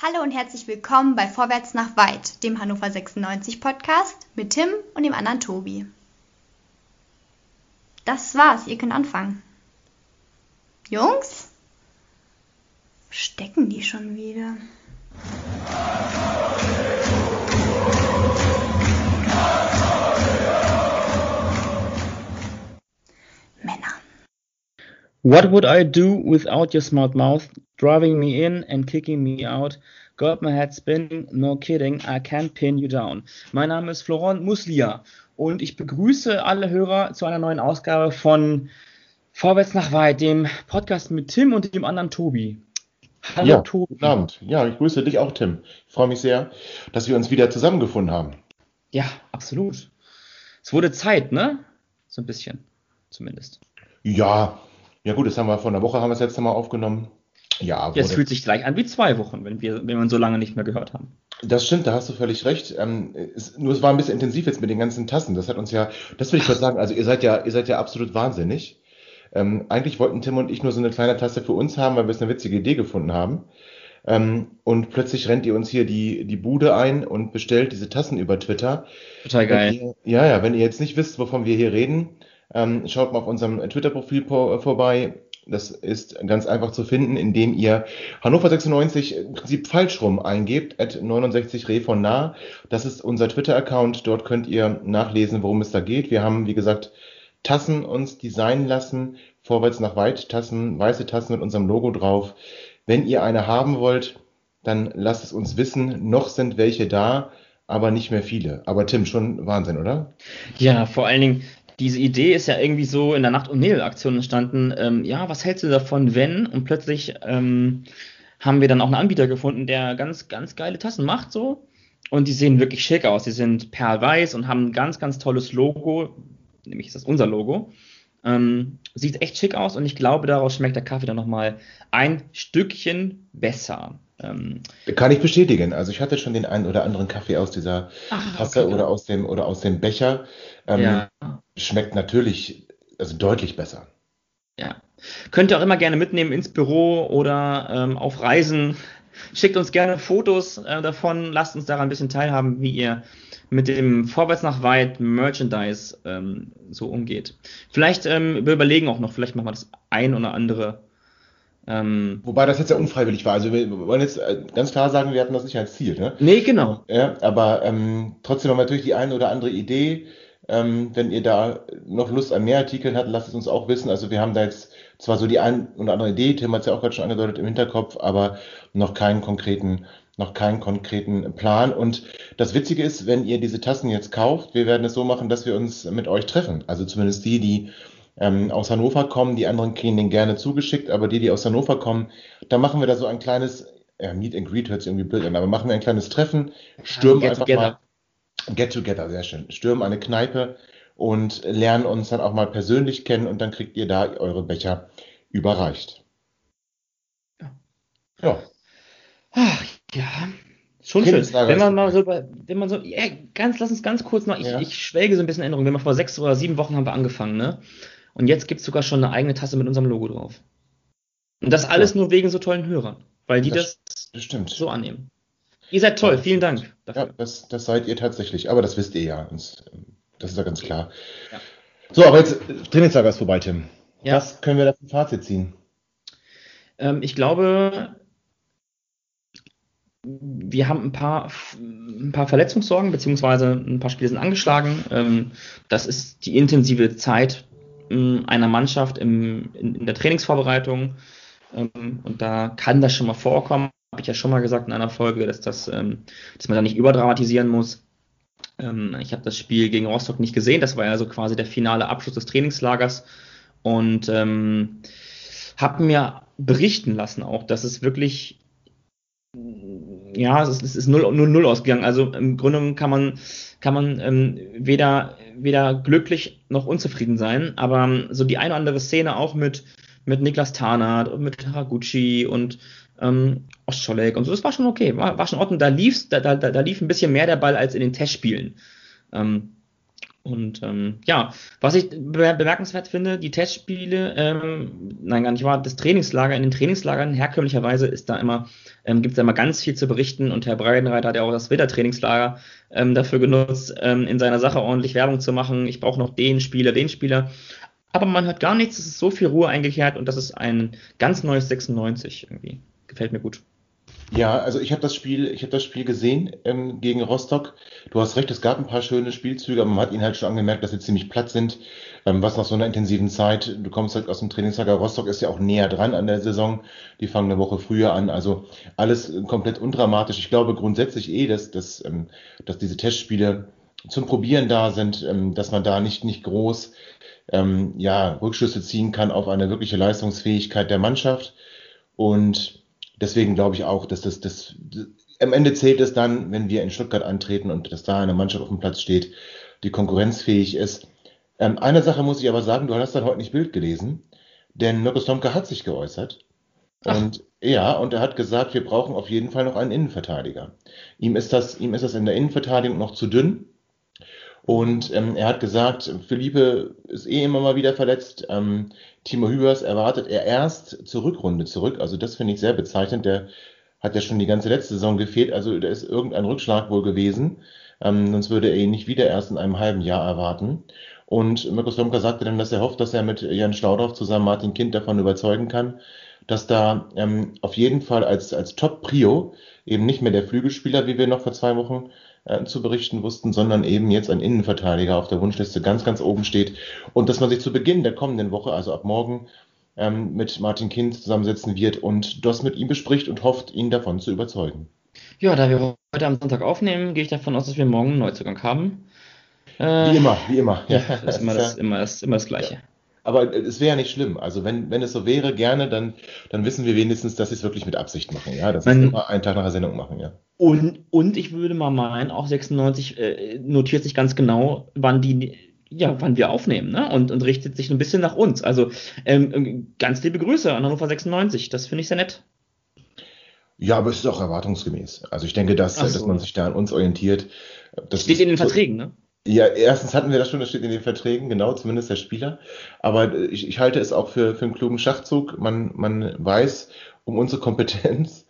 Hallo und herzlich willkommen bei Vorwärts nach Weit, dem Hannover 96 Podcast mit Tim und dem anderen Tobi. Das war's, ihr könnt anfangen. Jungs? Stecken die schon wieder? What would I do without your smart mouth driving me in and kicking me out? Got my head spinning, no kidding, I can't pin you down. Mein Name ist Florent Muslia und ich begrüße alle Hörer zu einer neuen Ausgabe von Vorwärts nach Weit, dem Podcast mit Tim und dem anderen Tobi. Hallo ja, Tobi. Guten Abend. Ja, ich grüße dich auch, Tim. Ich freue mich sehr, dass wir uns wieder zusammengefunden haben. Ja, absolut. Es wurde Zeit, ne? So ein bisschen, zumindest. Ja, ja gut, das haben wir vor einer Woche haben wir das letzte Mal aufgenommen. Ja, ja es fühlt sich gleich an wie zwei Wochen, wenn wir, wenn wir so lange nicht mehr gehört haben. Das stimmt, da hast du völlig recht. Ähm, es, nur es war ein bisschen intensiv jetzt mit den ganzen Tassen. Das hat uns ja, das will ich kurz sagen, also ihr seid ja, ihr seid ja absolut wahnsinnig. Ähm, eigentlich wollten Tim und ich nur so eine kleine Tasse für uns haben, weil wir es eine witzige Idee gefunden haben. Ähm, und plötzlich rennt ihr uns hier die, die Bude ein und bestellt diese Tassen über Twitter. Total geil. Ihr, ja, ja, wenn ihr jetzt nicht wisst, wovon wir hier reden, ähm, schaut mal auf unserem Twitter-Profil vorbei. Das ist ganz einfach zu finden, indem ihr Hannover 96 im Prinzip falsch rum eingebt, at 69 Re von nah. Das ist unser Twitter-Account. Dort könnt ihr nachlesen, worum es da geht. Wir haben, wie gesagt, Tassen uns designen lassen, vorwärts nach weit Tassen, weiße Tassen mit unserem Logo drauf. Wenn ihr eine haben wollt, dann lasst es uns wissen. Noch sind welche da, aber nicht mehr viele. Aber Tim, schon Wahnsinn, oder? Ja, vor allen Dingen, diese Idee ist ja irgendwie so in der Nacht- und Nebel-Aktion entstanden. Ähm, ja, was hältst du davon, wenn? Und plötzlich ähm, haben wir dann auch einen Anbieter gefunden, der ganz, ganz geile Tassen macht, so. Und die sehen wirklich schick aus. Die sind perlweiß und haben ein ganz, ganz tolles Logo. Nämlich ist das unser Logo. Ähm, sieht echt schick aus und ich glaube, daraus schmeckt der Kaffee dann nochmal ein Stückchen besser. Ähm, Kann ich bestätigen. Also ich hatte schon den einen oder anderen Kaffee aus dieser Ach, Tasse okay. oder aus dem oder aus dem Becher. Ähm, ja. Schmeckt natürlich also deutlich besser. Ja. Könnt ihr auch immer gerne mitnehmen ins Büro oder ähm, auf Reisen. Schickt uns gerne Fotos äh, davon, lasst uns daran ein bisschen teilhaben, wie ihr mit dem Vorwärts nach weit Merchandise ähm, so umgeht. Vielleicht ähm, wir überlegen auch noch, vielleicht machen wir das ein oder andere ähm, Wobei das jetzt ja unfreiwillig war. Also wir wollen jetzt äh, ganz klar sagen, wir hatten das nicht als Ziel. Ne? Nee, genau. Ja, aber ähm, trotzdem haben wir natürlich die eine oder andere Idee. Ähm, wenn ihr da noch Lust an mehr Artikeln habt, lasst es uns auch wissen. Also wir haben da jetzt zwar so die eine oder andere Idee, Tim hat es ja auch gerade schon angedeutet im Hinterkopf, aber noch keinen konkreten, noch keinen konkreten Plan. Und das Witzige ist, wenn ihr diese Tassen jetzt kauft, wir werden es so machen, dass wir uns mit euch treffen. Also zumindest die, die ähm, aus Hannover kommen, die anderen kriegen den gerne zugeschickt, aber die, die aus Hannover kommen, da machen wir da so ein kleines, ja, Meet and Greet hört sich irgendwie blöd an, aber machen wir ein kleines Treffen, stürmen ja, einfach together. mal, get together, sehr schön, stürmen eine Kneipe und lernen uns dann auch mal persönlich kennen und dann kriegt ihr da eure Becher überreicht. Ja. Ja. Ach, ja. Schon schön. Wenn man mal so, wenn man so, ja, ganz, lass uns ganz kurz noch, ich, ja. ich schwelge so ein bisschen Änderungen. Wenn man vor sechs oder sieben Wochen haben wir angefangen, ne? Und jetzt gibt es sogar schon eine eigene Tasse mit unserem Logo drauf. Und das alles nur wegen so tollen Hörern, weil die das, das so annehmen. Ihr seid toll, vielen Dank dafür. Ja, das, das seid ihr tatsächlich, aber das wisst ihr ja. Das ist ja ganz klar. Ja. So, aber jetzt Trainingslager ist vorbei, Tim. Ja. Was können wir da zum Fazit ziehen? Ähm, ich glaube, wir haben ein paar, ein paar Verletzungssorgen, beziehungsweise ein paar Spiele sind angeschlagen. Ähm, das ist die intensive Zeit einer Mannschaft im, in, in der Trainingsvorbereitung. Ähm, und da kann das schon mal vorkommen. Habe ich ja schon mal gesagt in einer Folge, dass, das, ähm, dass man da nicht überdramatisieren muss. Ähm, ich habe das Spiel gegen Rostock nicht gesehen. Das war ja so quasi der finale Abschluss des Trainingslagers. Und ähm, habe mir berichten lassen auch, dass es wirklich ja, es ist, es ist 0, 0, 0 ausgegangen. Also im Grunde kann man, kann man ähm, weder, weder glücklich noch unzufrieden sein. Aber ähm, so die eine oder andere Szene auch mit, mit Niklas Tarnath und mit Haraguchi und ähm, Ostscholek und so, das war schon okay, war, war schon Ordnung. Da, lief's, da, da, da lief ein bisschen mehr der Ball als in den Testspielen. Ähm, Und ähm, ja, was ich bemerkenswert finde, die Testspiele, ähm, nein, gar nicht wahr, das Trainingslager, in den Trainingslagern herkömmlicherweise ist da immer, ähm, gibt es da immer ganz viel zu berichten und Herr Breidenreiter hat ja auch das Wintertrainingslager ähm, dafür genutzt, ähm, in seiner Sache ordentlich Werbung zu machen. Ich brauche noch den Spieler, den Spieler. Aber man hört gar nichts, es ist so viel Ruhe eingekehrt und das ist ein ganz neues 96 irgendwie. Gefällt mir gut. Ja, also ich habe das Spiel, ich habe das Spiel gesehen ähm, gegen Rostock. Du hast recht, es gab ein paar schöne Spielzüge, aber man hat ihnen halt schon angemerkt, dass sie ziemlich platt sind. Ähm, was nach so einer intensiven Zeit, du kommst halt aus dem Trainingslager, Rostock ist ja auch näher dran an der Saison, die fangen eine Woche früher an, also alles komplett undramatisch. Ich glaube grundsätzlich eh, dass, dass, ähm, dass diese Testspiele zum Probieren da sind, ähm, dass man da nicht, nicht groß ähm, ja, Rückschlüsse ziehen kann auf eine wirkliche Leistungsfähigkeit der Mannschaft. Und deswegen glaube ich auch, dass das, das, das am Ende zählt es dann, wenn wir in Stuttgart antreten und dass da eine Mannschaft auf dem Platz steht, die konkurrenzfähig ist. Ähm, eine Sache muss ich aber sagen, du hast dann heute nicht Bild gelesen, denn Mirko Stomka hat sich geäußert. Ach. Und ja, und er hat gesagt, wir brauchen auf jeden Fall noch einen Innenverteidiger. Ihm ist das, ihm ist das in der Innenverteidigung noch zu dünn. Und ähm, er hat gesagt, Philippe ist eh immer mal wieder verletzt. Ähm, Timo Hübers erwartet er erst zur Rückrunde zurück. Also das finde ich sehr bezeichnend. Der hat ja schon die ganze letzte Saison gefehlt. Also da ist irgendein Rückschlag wohl gewesen. Ähm, sonst würde er ihn nicht wieder erst in einem halben Jahr erwarten. Und Mirko Slomka sagte dann, dass er hofft, dass er mit Jan Staudorf zusammen Martin Kind davon überzeugen kann, dass da ähm, auf jeden Fall als, als Top-Prio eben nicht mehr der Flügelspieler, wie wir noch vor zwei Wochen äh, zu berichten wussten, sondern eben jetzt ein Innenverteidiger auf der Wunschliste ganz, ganz oben steht. Und dass man sich zu Beginn der kommenden Woche, also ab morgen, ähm, mit Martin Kind zusammensetzen wird und das mit ihm bespricht und hofft, ihn davon zu überzeugen. Ja, da wir heute am Sonntag aufnehmen, gehe ich davon aus, dass wir morgen einen Neuzugang haben. Äh, wie immer, wie immer. Ja, das ist immer das, immer das, immer das Gleiche. Ja. Aber es wäre ja nicht schlimm. Also wenn, wenn es so wäre, gerne, dann, dann wissen wir wenigstens, dass sie es wirklich mit Absicht machen. Ja, dass sie es immer einen Tag nach der Sendung machen, ja. Und, und ich würde mal meinen, auch 96 äh, notiert sich ganz genau, wann die, ja, wann wir aufnehmen, ne? Und, und richtet sich ein bisschen nach uns. Also ähm, ganz liebe Grüße an Hannover 96. Das finde ich sehr nett. Ja, aber es ist auch erwartungsgemäß. Also ich denke, dass, so. dass man sich da an uns orientiert. Das steht in den Verträgen, ne? Ja, erstens hatten wir das schon, das steht in den Verträgen, genau, zumindest der Spieler. Aber ich, ich halte es auch für, für einen klugen Schachzug. Man, man weiß um unsere Kompetenz.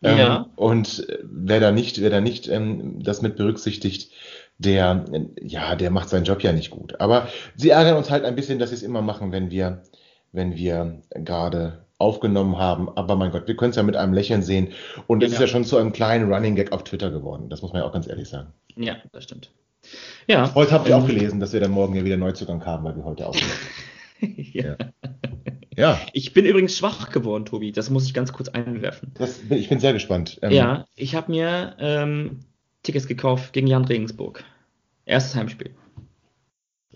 Ähm, ja. Und wer da nicht, wer da nicht ähm, das mit berücksichtigt, der, ja, der macht seinen Job ja nicht gut. Aber sie ärgern uns halt ein bisschen, dass sie es immer machen, wenn wir, wenn wir gerade aufgenommen haben. Aber mein Gott, wir können es ja mit einem Lächeln sehen. Und es ja. ist ja schon zu einem kleinen Running Gag auf Twitter geworden. Das muss man ja auch ganz ehrlich sagen. Ja, das stimmt. Ja. Heute habt ihr auch ähm, gelesen, dass wir dann morgen ja wieder Neuzugang haben, weil wir heute auch. ja. ja. Ich bin übrigens schwach geworden, Tobi. Das muss ich ganz kurz einwerfen. Das, ich bin sehr gespannt. Ähm, ja, ich habe mir ähm, Tickets gekauft gegen Jan Regensburg. Erstes Heimspiel.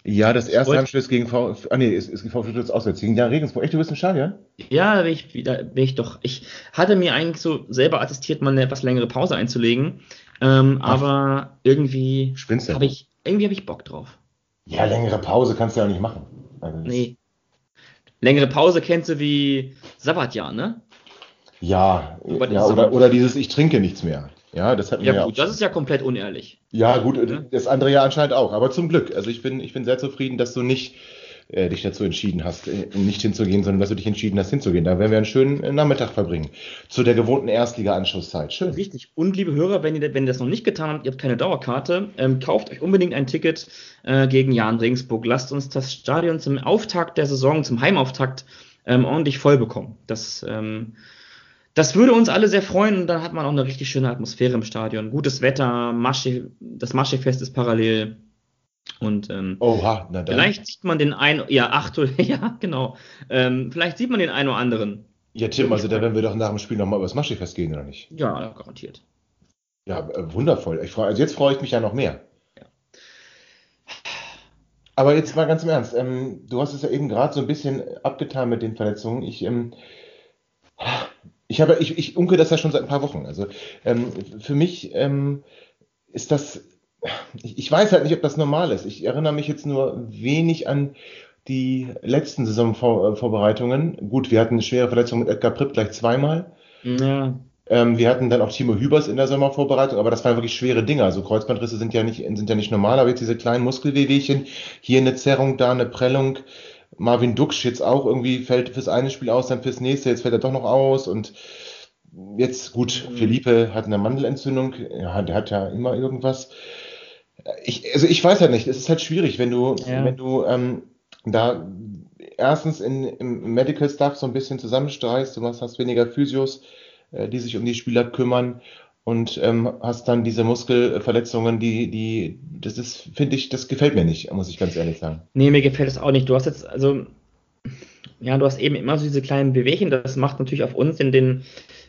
Ja, das erste Heimspiel ist gegen V. Ah, nee, ist, ist gegen VfB Stuttgart auswärts. Gegen Jan Regensburg. Echt, du bist im Stadion? Ja, da bin ich, da bin ich doch. Ich hatte mir eigentlich so selber attestiert, mal eine etwas längere Pause einzulegen. Ähm, aber irgendwie habe ich, irgendwie habe ich Bock drauf. Ja, längere Pause kannst du ja nicht machen. Also nee. Längere Pause kennst du wie Sabbatjahr, ne? Ja, ja oder, oder dieses Ich trinke nichts mehr. Ja, das hat ja, ja gut, das ist ja komplett unehrlich. Ja, gut, ja? das andere ja anscheinend auch. Aber zum Glück. Also ich bin, ich bin sehr zufrieden, dass du nicht äh, dich dazu entschieden hast, äh, nicht hinzugehen, sondern dass du dich entschieden hast, hinzugehen. Da werden wir einen schönen äh, Nachmittag verbringen. Zu der gewohnten Erstliga-Anschlusszeit. Schön. Richtig. Und liebe Hörer, wenn ihr, wenn ihr das noch nicht getan habt, ihr habt keine Dauerkarte, ähm, kauft euch unbedingt ein Ticket äh, gegen Jan Regensburg. Lasst uns das Stadion zum Auftakt der Saison, zum Heimauftakt ähm, ordentlich voll bekommen. Das, ähm, das würde uns alle sehr freuen und dann hat man auch eine richtig schöne Atmosphäre im Stadion. Gutes Wetter, Masche, das Maschefest ist parallel. Und ähm, Oha, na dann. vielleicht sieht man den einen, ja, ach du, ja, genau. Ähm, vielleicht sieht man den einen oder anderen. Ja, Tim, also da werden wir doch nach dem Spiel nochmal übers Maschefest gehen, oder nicht? Ja, garantiert. Ja, äh, wundervoll. Ich freu, also jetzt freue ich mich ja noch mehr. Ja. Aber jetzt mal ganz im Ernst. Ähm, du hast es ja eben gerade so ein bisschen abgetan mit den Verletzungen. Ich, ähm, ich habe, ich, ich unke das ja schon seit ein paar Wochen. Also ähm, für mich ähm, ist das ich weiß halt nicht, ob das normal ist. Ich erinnere mich jetzt nur wenig an die letzten Saisonvorbereitungen. Gut, wir hatten eine schwere Verletzung mit Edgar Pripp gleich zweimal. Ja. Ähm, wir hatten dann auch Timo Hübers in der Sommervorbereitung, aber das waren wirklich schwere Dinge. Also Kreuzbandrisse sind ja nicht, sind ja nicht normal, aber jetzt diese kleinen Muskelwehwehchen, hier eine Zerrung, da eine Prellung. Marvin Duksch jetzt auch irgendwie fällt fürs eine Spiel aus, dann fürs nächste, jetzt fällt er doch noch aus und jetzt gut, mhm. Philippe hat eine Mandelentzündung, ja, der hat ja immer irgendwas. Ich, also ich weiß halt nicht, es ist halt schwierig, wenn du, ja. wenn du ähm, da erstens in, im Medical Staff so ein bisschen zusammenstreichst, du hast weniger Physios, äh, die sich um die Spieler kümmern und ähm, hast dann diese Muskelverletzungen, die, die, das ist, finde ich, das gefällt mir nicht, muss ich ganz ehrlich sagen. Nee, mir gefällt es auch nicht. Du hast jetzt, also, ja, du hast eben immer so diese kleinen Bewegungen, das macht natürlich auf uns in den,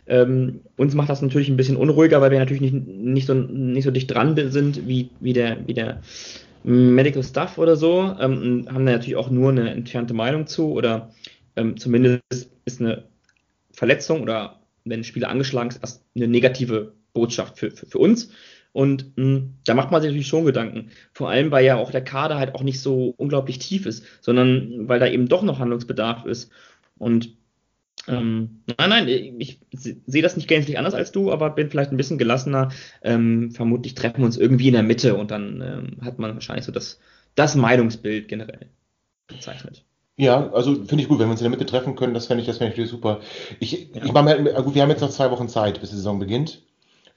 ähm, uns macht das natürlich ein bisschen unruhiger, weil wir natürlich nicht, nicht, so, nicht so dicht dran sind wie, wie der, wie der Medical Staff oder so, ähm, haben da natürlich auch nur eine entfernte Meinung zu oder ähm, zumindest ist eine Verletzung oder wenn ein Spieler angeschlagen ist, eine negative Botschaft für, für, für uns. Und mh, hm, da macht man sich natürlich schon Gedanken. Vor allem, weil ja auch der Kader halt auch nicht so unglaublich tief ist, sondern weil da eben doch noch Handlungsbedarf ist. Und ähm, nein, nein, ich sehe das nicht gänzlich anders als du, aber bin vielleicht ein bisschen gelassener. Ähm, vermutlich treffen wir uns irgendwie in der Mitte und dann ähm, hat man wahrscheinlich so das, das Meinungsbild generell gezeichnet. Ja, also finde ich gut, wenn wir uns in der Mitte treffen können, das fände ich, das fände ich super. Ich, ja. ich mir halt, gut, wir haben jetzt noch zwei Wochen Zeit, bis die Saison beginnt.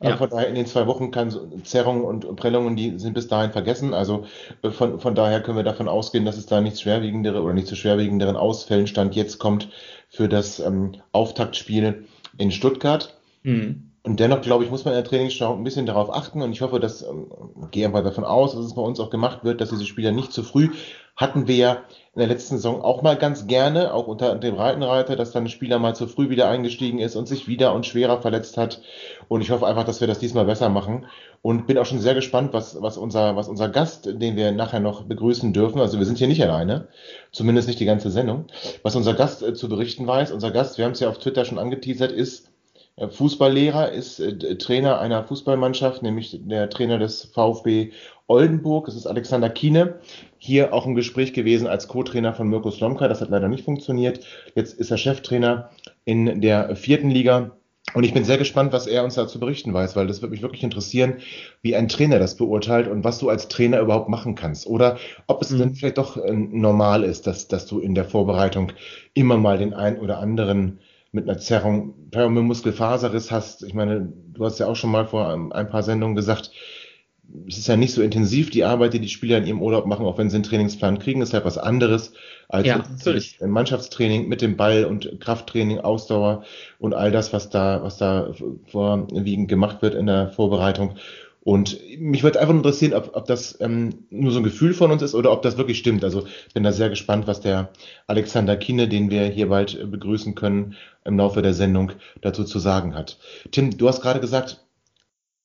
Ja. Von daher in den zwei Wochen kann Zerrungen und Prellungen, die sind bis dahin vergessen. Also äh, von, von daher können wir davon ausgehen, dass es da nichts schwerwiegendere oder nicht zu schwerwiegenderen Ausfällen stand jetzt kommt für das ähm, Auftaktspiel in Stuttgart. Mhm. Und dennoch, glaube ich, muss man in der Trainingsschau ein bisschen darauf achten und ich hoffe, dass, ähm, gehe einfach davon aus, dass es bei uns auch gemacht wird, dass diese Spieler nicht zu früh, hatten wir ja in der letzten Saison auch mal ganz gerne, auch unter dem Reitenreiter, dass dann ein Spieler mal zu früh wieder eingestiegen ist und sich wieder und schwerer verletzt hat. Und ich hoffe einfach, dass wir das diesmal besser machen. Und bin auch schon sehr gespannt, was, was, unser, was unser Gast, den wir nachher noch begrüßen dürfen, also wir sind hier nicht alleine, zumindest nicht die ganze Sendung, was unser Gast äh, zu berichten weiß. Unser Gast, wir haben es ja auf Twitter schon angeteasert, ist Fußballlehrer, ist äh, Trainer einer Fußballmannschaft, nämlich der Trainer des VfB Oldenburg. Das ist Alexander Kiene. Hier auch im Gespräch gewesen als Co-Trainer von Mirko Slomka. Das hat leider nicht funktioniert. Jetzt ist er Cheftrainer in der vierten Liga. Und ich bin sehr gespannt, was er uns dazu berichten weiß, weil das würde mich wirklich interessieren, wie ein Trainer das beurteilt und was du als Trainer überhaupt machen kannst. Oder ob es mhm. denn vielleicht doch äh, normal ist, dass, dass du in der Vorbereitung immer mal den einen oder anderen mit einer Zerrung, mit Muskelfaserriss hast. Ich meine, du hast ja auch schon mal vor ein paar Sendungen gesagt, es ist ja nicht so intensiv, die Arbeit, die die Spieler in ihrem Urlaub machen, auch wenn sie einen Trainingsplan kriegen, ist halt was anderes als ja, Mannschaftstraining mit dem Ball und Krafttraining, Ausdauer und all das, was da, was da vorwiegend gemacht wird in der Vorbereitung. Und mich würde einfach interessieren, ob, ob das ähm, nur so ein Gefühl von uns ist oder ob das wirklich stimmt. Also ich bin da sehr gespannt, was der Alexander Kiene, den wir hier bald äh, begrüßen können, im Laufe der Sendung dazu zu sagen hat. Tim, du hast gerade gesagt,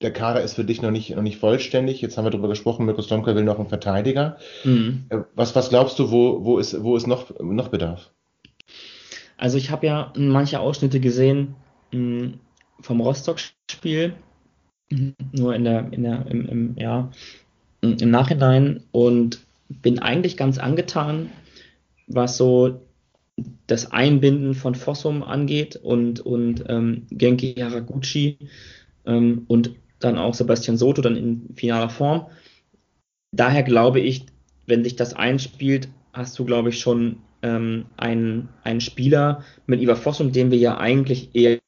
der Kader ist für dich noch nicht, noch nicht vollständig. Jetzt haben wir darüber gesprochen, Mirko Slomka will noch einen Verteidiger. Mhm. Äh, was, was glaubst du, wo, wo ist, wo ist noch, noch Bedarf? Also ich habe ja manche Ausschnitte gesehen mh, vom Rostock-Spiel nur in der, in der, im, im, ja, im Nachhinein und bin eigentlich ganz angetan, was so das Einbinden von Fossum angeht und, und ähm, Genki Haraguchi ähm, und dann auch Sebastian Soto dann in finaler Form. Daher glaube ich, wenn sich das einspielt, hast du, glaube ich, schon ähm, einen, einen Spieler mit Ivar Fossum, den wir ja eigentlich eher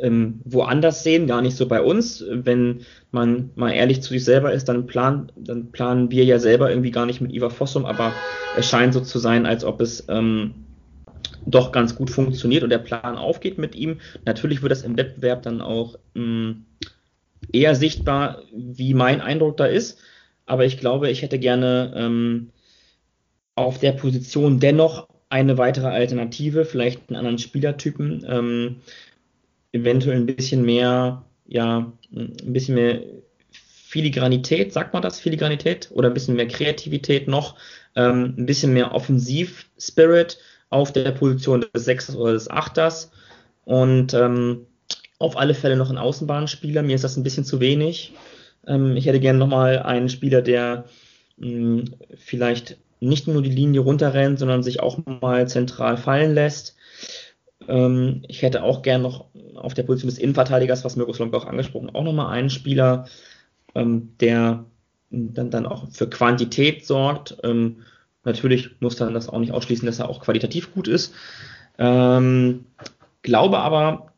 ähm, woanders sehen, gar nicht so bei uns. Wenn man mal ehrlich zu sich selber ist, dann, plan, dann planen wir ja selber irgendwie gar nicht mit Iva Fossum, aber es scheint so zu sein, als ob es ähm, doch ganz gut funktioniert und der Plan aufgeht mit ihm. Natürlich wird das im Wettbewerb dann auch ähm, eher sichtbar, wie mein Eindruck da ist, aber ich glaube, ich hätte gerne ähm, auf der Position dennoch eine weitere Alternative, vielleicht einen anderen Spielertypen. Ähm, eventuell ein bisschen mehr, ja, ein bisschen mehr Filigranität, sagt man das, Filigranität oder ein bisschen mehr Kreativität noch, ähm, ein bisschen mehr Offensiv-Spirit auf der Position des Sechsers oder des Achters und ähm, auf alle Fälle noch ein Außenbahnspieler. Mir ist das ein bisschen zu wenig. Ähm, ich hätte gerne nochmal einen Spieler, der mh, hm, vielleicht nicht nur die Linie runterrennt, sondern sich auch mal zentral fallen lässt Ähm, ich hätte auch gern noch auf der Position des Innenverteidigers, was Mirko Slomka auch angesprochen, auch nochmal einen Spieler, ähm, der dann, dann auch für Quantität sorgt. Ähm, natürlich muss dann das auch nicht ausschließen, dass er auch qualitativ gut ist. Ähm, glaube aber,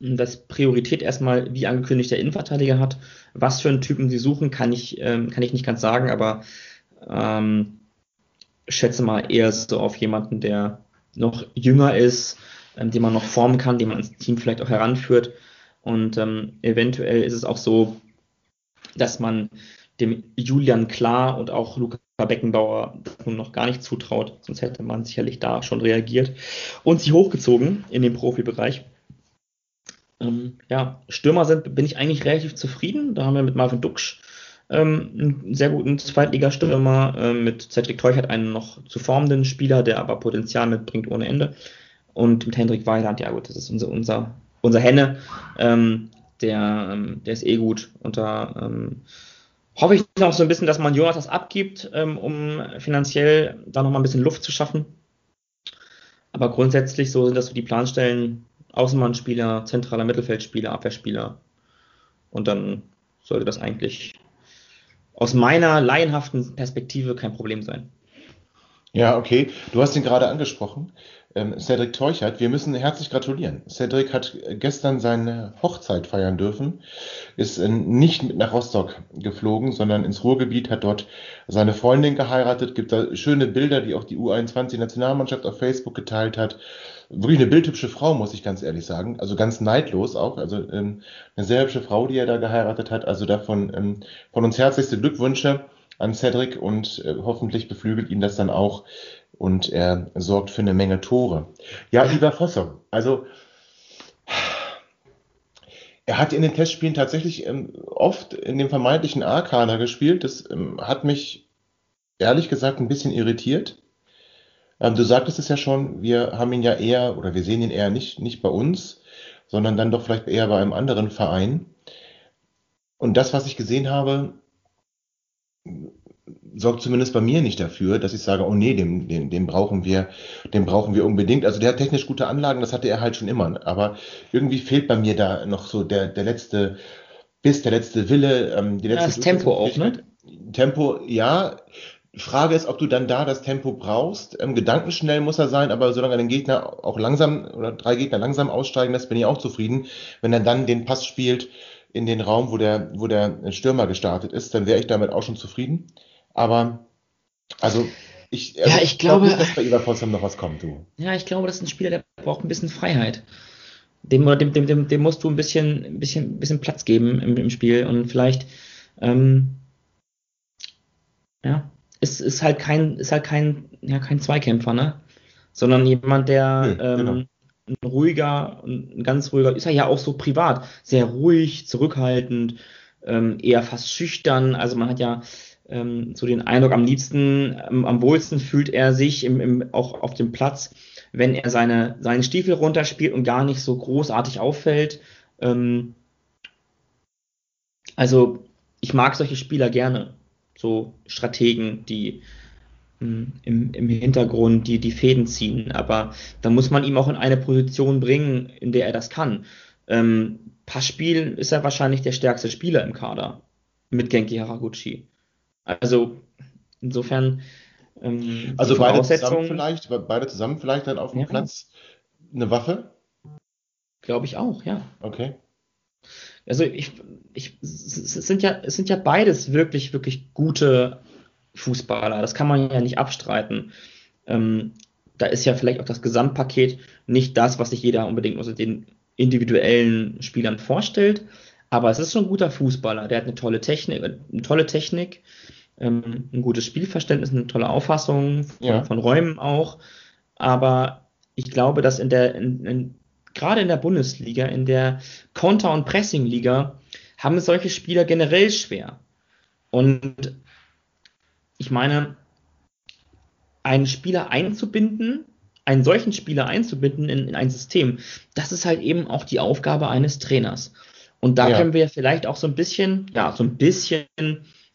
dass Priorität erstmal, wie angekündigt, der Innenverteidiger hat. Was für einen Typen sie suchen, kann ich, ähm, kann ich nicht ganz sagen, aber ähm, schätze mal eher so auf jemanden, der noch jünger ist, ähm, den man noch formen kann, den man ins Team vielleicht auch heranführt. Und ähm, eventuell ist es auch so, dass man dem Julian Klar und auch Luca Beckenbauer nun noch gar nicht zutraut, sonst hätte man sicherlich da schon reagiert und sie hochgezogen in den Profibereich. Ähm, ja, Stürmer sind, bin ich eigentlich relativ zufrieden. Da haben wir mit Marvin Duksch ähm, einen sehr guten Zweitligastürmer, äh, mit Cedric Teuchert einen noch zu formenden Spieler, der aber Potenzial mitbringt ohne Ende. Und mit Hendrik Weiland, ja gut, das ist unser, unser, unser Henne. Ähm, der, ähm, der ist eh gut. Und da ähm, hoffe ich noch so ein bisschen, dass man Jonatas abgibt, ähm, um finanziell da noch mal ein bisschen Luft zu schaffen. Aber grundsätzlich so sind das so die Planstellen, Außenbahnspieler, zentraler Mittelfeldspieler, Abwehrspieler. Und dann sollte das eigentlich aus meiner laienhaften Perspektive kein Problem sein. Ja, okay. Du hast ihn gerade angesprochen. Ähm, Cedric Teuchert, wir müssen herzlich gratulieren. Cedric hat gestern seine Hochzeit feiern dürfen, ist äh, nicht mit nach Rostock geflogen, sondern ins Ruhrgebiet, hat dort seine Freundin geheiratet, gibt da schöne Bilder, die auch die U21-Nationalmannschaft auf Facebook geteilt hat. Wirklich eine bildhübsche Frau, muss ich ganz ehrlich sagen. Also ganz neidlos auch. Also ähm, eine sehr hübsche Frau, die er da geheiratet hat. Also davon ähm, von uns herzlichste Glückwünsche an Cedric und äh, hoffentlich beflügelt ihn das dann auch und er sorgt für eine Menge Tore. Ja, lieber Fosse, also er hat in den Testspielen tatsächlich ähm, oft in dem vermeintlichen A-Kader gespielt. Das ähm, hat mich ehrlich gesagt ein bisschen irritiert. Ähm, du sagtest es ja schon, wir haben ihn ja eher, oder wir sehen ihn eher nicht, nicht bei uns, sondern dann doch vielleicht eher bei einem anderen Verein. Und das, was ich gesehen habe, sorgt zumindest bei mir nicht dafür, dass ich sage, oh nee, den, den, den brauchen wir, den brauchen wir unbedingt. Also der hat technisch gute Anlagen, das hatte er halt schon immer. Aber irgendwie fehlt bei mir da noch so der, der letzte Biss, der letzte Wille, ähm, die letzte ja, das Tempo auch, ne? Tempo, ja. Frage ist, ob du dann da das Tempo brauchst. Ähm, gedankenschnell muss er sein, aber solange er den Gegner auch langsam oder drei Gegner langsam aussteigen lässt, bin ich auch zufrieden. Wenn er dann den Pass spielt in den Raum, wo der, wo der Stürmer gestartet ist, dann wäre ich damit auch schon zufrieden. Aber, also, ich, also ja, ich, ich glaube, nicht, dass bei Potsdam noch was kommt, du. Ja, ich glaube, das ist ein Spieler, der braucht ein bisschen Freiheit. Dem, dem, dem, dem, dem musst du ein bisschen, ein bisschen, ein bisschen Platz geben im, im Spiel und vielleicht, ähm, ja, ist, ist halt kein, ist halt kein, ja, kein Zweikämpfer, ne? Sondern jemand, der, nee, ähm, genau. ein ruhiger, ein ganz ruhiger, ist er ja auch so privat, sehr ruhig, zurückhaltend, ähm, eher fast schüchtern. Also man hat ja ähm, so den Eindruck, am liebsten, ähm, am wohlsten fühlt er sich im, im, auch auf dem Platz, wenn er seine, seine Stiefel runterspielt und gar nicht so großartig auffällt. Ähm, also ich mag solche Spieler gerne, so Strategen, die ähm, im, im Hintergrund die, die Fäden ziehen, aber da muss man ihm auch in eine Position bringen, in der er das kann. Ähm, Passspiel ist er wahrscheinlich der stärkste Spieler im Kader mit Genki Haraguchi. Also insofern. Ähm, also beide zusammen vielleicht, beide zusammen vielleicht dann auf dem ja. Platz eine Waffe? Glaube ich auch, ja. Okay. Also ich, ich, es sind ja, es sind ja beides wirklich, wirklich gute Fußballer. Das kann man ja nicht abstreiten. Ähm, da ist ja vielleicht auch das Gesamtpaket nicht das, was sich jeder unbedingt unter den individuellen Spielern vorstellt. Aber es ist schon ein guter Fußballer. Der hat eine tolle Technik, eine tolle Technik ähm, ein gutes Spielverständnis, eine tolle Auffassung von, ja. von Räumen auch. Aber ich glaube, dass in der, in, in, gerade in der Bundesliga, in der Counter- und Pressing-Liga, haben es solche Spieler generell schwer. Und ich meine, einen Spieler einzubinden, einen solchen Spieler einzubinden in, in, ein System, das ist halt eben auch die Aufgabe eines Trainers. Und da ja. können wir vielleicht auch so ein bisschen, ja, so ein bisschen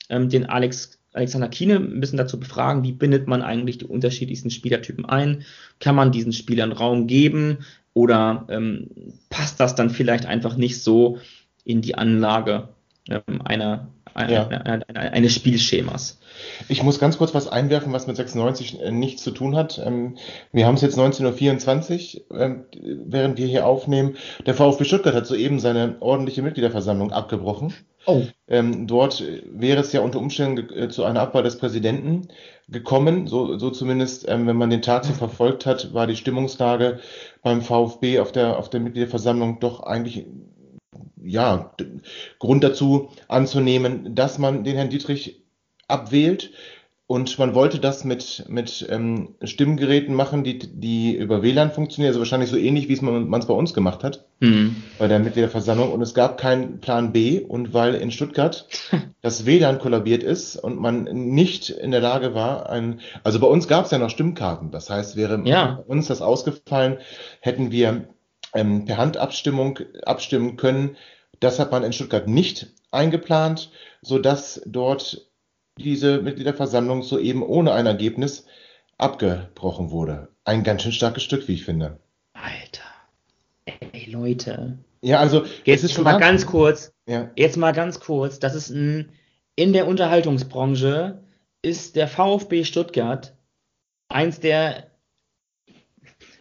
ähm, den Alex Alexander Kiene ein bisschen dazu befragen, wie bindet man eigentlich die unterschiedlichsten Spielertypen ein? Kann man diesen Spielern Raum geben oder ähm, passt das dann vielleicht einfach nicht so in die Anlage ähm, einer, ja. einer, einer, eines Spielschemas? Ich muss ganz kurz was einwerfen, was mit 96 äh, nichts zu tun hat. Ähm, wir haben es jetzt 19.24 Uhr, ähm, während wir hier aufnehmen. Der VfB Stuttgart hat soeben seine ordentliche Mitgliederversammlung abgebrochen. Oh. Ähm, dort wäre es ja unter Umständen äh, zu einer Abwahl des Präsidenten gekommen. So, so zumindest, wenn man den Tag so verfolgt hat, war die Stimmungslage beim VfB auf der, auf der Mitgliederversammlung doch eigentlich ja, Grund dazu anzunehmen, dass man den Herrn Dietrich abwählt. Und man wollte das mit, mit ähm, Stimmgeräten machen, die, die über WLAN funktionieren, also wahrscheinlich so ähnlich, wie es man es bei uns gemacht hat, mhm. bei der Mitgliederversammlung. Und es gab keinen Plan B. Und weil in Stuttgart das WLAN kollabiert ist und man nicht in der Lage war, ein, also bei uns gab es ja noch Stimmkarten. Das heißt, wäre ja. uns das ausgefallen, hätten wir ähm, per Handabstimmung abstimmen können. Das hat man in Stuttgart nicht eingeplant, so dass dort diese Mitgliederversammlung soeben ohne ein Ergebnis abgebrochen wurde. Ein ganz schön starkes Stück, wie ich finde. Alter. Ey, Leute. Ja, also. Jetzt ist schon mal ganz kurz. Ja. Jetzt mal ganz kurz. Das ist ein, in der Unterhaltungsbranche ist der VfB Stuttgart eins der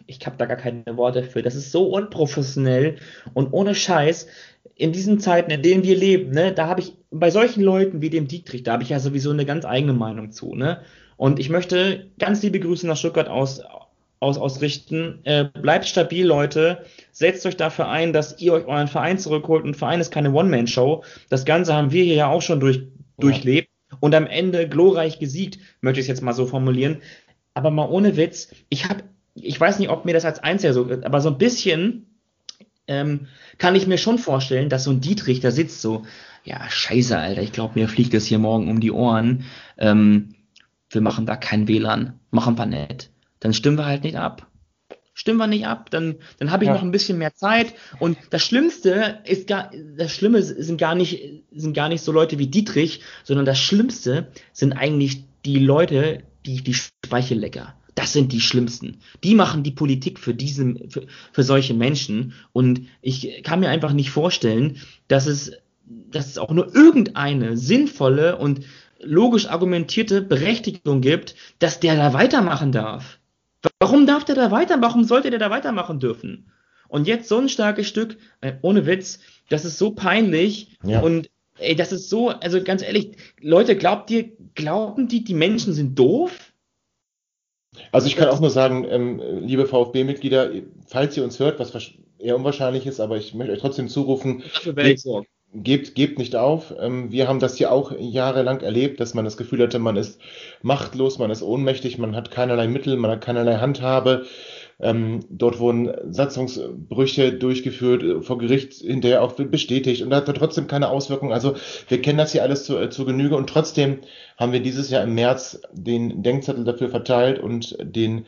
ich habe da gar keine Worte für. Das ist so unprofessionell und ohne Scheiß in diesen Zeiten, in denen wir leben, ne, da habe ich bei solchen Leuten wie dem Dietrich, da habe ich ja sowieso eine ganz eigene Meinung zu, ne? Und ich möchte ganz liebe Grüße nach Stuttgart aus, aus, ausrichten. Äh, bleibt stabil, Leute. Setzt euch dafür ein, dass ihr euch euren Verein zurückholt. Ein Verein ist keine One-Man-Show. Das Ganze haben wir hier ja auch schon durch, durchlebt und am Ende glorreich gesiegt, möchte ich es jetzt mal so formulieren. Aber mal ohne Witz, ich habe, ich weiß nicht, ob mir das als Einziger so, aber so ein bisschen ähm, kann ich mir schon vorstellen, dass so ein Dietrich da sitzt so, ja, scheiße, Alter, ich glaube, mir fliegt das hier morgen um die Ohren. Ähm, wir machen da kein WLAN, machen wir nicht. Dann stimmen wir halt nicht ab. Stimmen wir nicht ab, dann, dann habe ich ja. noch ein bisschen mehr Zeit. Und das Schlimmste ist gar, das Schlimme sind gar nicht, sind gar nicht so Leute wie Dietrich, sondern das Schlimmste sind eigentlich die Leute, die die Speichellecker das sind die Schlimmsten. Die machen die Politik für, diesen, für, für solche Menschen. Und ich kann mir einfach nicht vorstellen, dass es, dass es auch nur irgendeine sinnvolle und logisch argumentierte Berechtigung gibt, dass der da weitermachen darf. Warum darf der da weitermachen? Warum sollte der da weitermachen dürfen? Und jetzt so ein starkes Stück, äh, ohne Witz, das ist so peinlich ja. und ey, das ist so, also ganz ehrlich, Leute, glaubt ihr, glauben die, die Menschen sind doof? Also ich kann auch nur sagen, ähm, liebe VfB-Mitglieder, falls ihr uns hört, was eher unwahrscheinlich ist, aber ich möchte euch trotzdem zurufen, gebt, gebt nicht auf. Ähm, wir haben das hier auch jahrelang erlebt, dass man das Gefühl hatte, man ist machtlos, man ist ohnmächtig, man hat keinerlei Mittel, man hat keinerlei Handhabe. Ähm, dort wurden Satzungsbrüche durchgeführt, äh, vor Gericht hinterher auch bestätigt und hat trotzdem keine Auswirkungen. Also wir kennen das hier alles zu, äh, zu Genüge und trotzdem haben wir dieses Jahr im März den Denkzettel dafür verteilt und den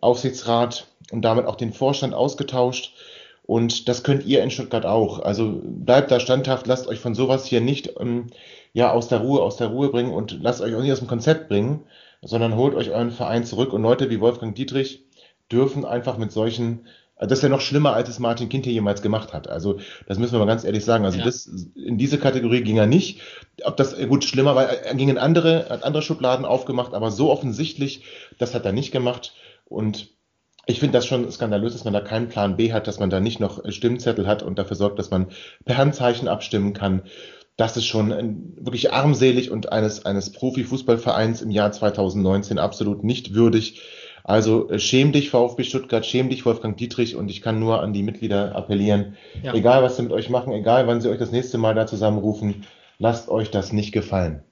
Aufsichtsrat und damit auch den Vorstand ausgetauscht. Und das könnt ihr in Stuttgart auch. Also bleibt da standhaft, lasst euch von sowas hier nicht ähm, ja, aus der Ruhe, aus der Ruhe bringen und lasst euch auch nicht aus dem Konzept bringen, sondern holt euch euren Verein zurück. Und Leute wie Wolfgang Dietrich, dürfen einfach mit solchen, das ist ja noch schlimmer, als es Martin Kind hier jemals gemacht hat. Also das müssen wir mal ganz ehrlich sagen. Also ja. das, in diese Kategorie ging er nicht. Ob das gut schlimmer war, er ging in andere, hat andere Schubladen aufgemacht, aber so offensichtlich, das hat er nicht gemacht. Und ich finde das schon skandalös, dass man da keinen Plan B hat, dass man da nicht noch Stimmzettel hat und dafür sorgt, dass man per Handzeichen abstimmen kann. Das ist schon wirklich armselig und eines, eines Profifußballvereins im Jahr 2019 absolut nicht würdig. Also äh, schäm dich VfB Stuttgart, schäm dich Wolfgang Dietrich und ich kann nur an die Mitglieder appellieren, ja. egal was sie mit euch machen, egal wann sie euch das nächste Mal da zusammenrufen, lasst euch das nicht gefallen.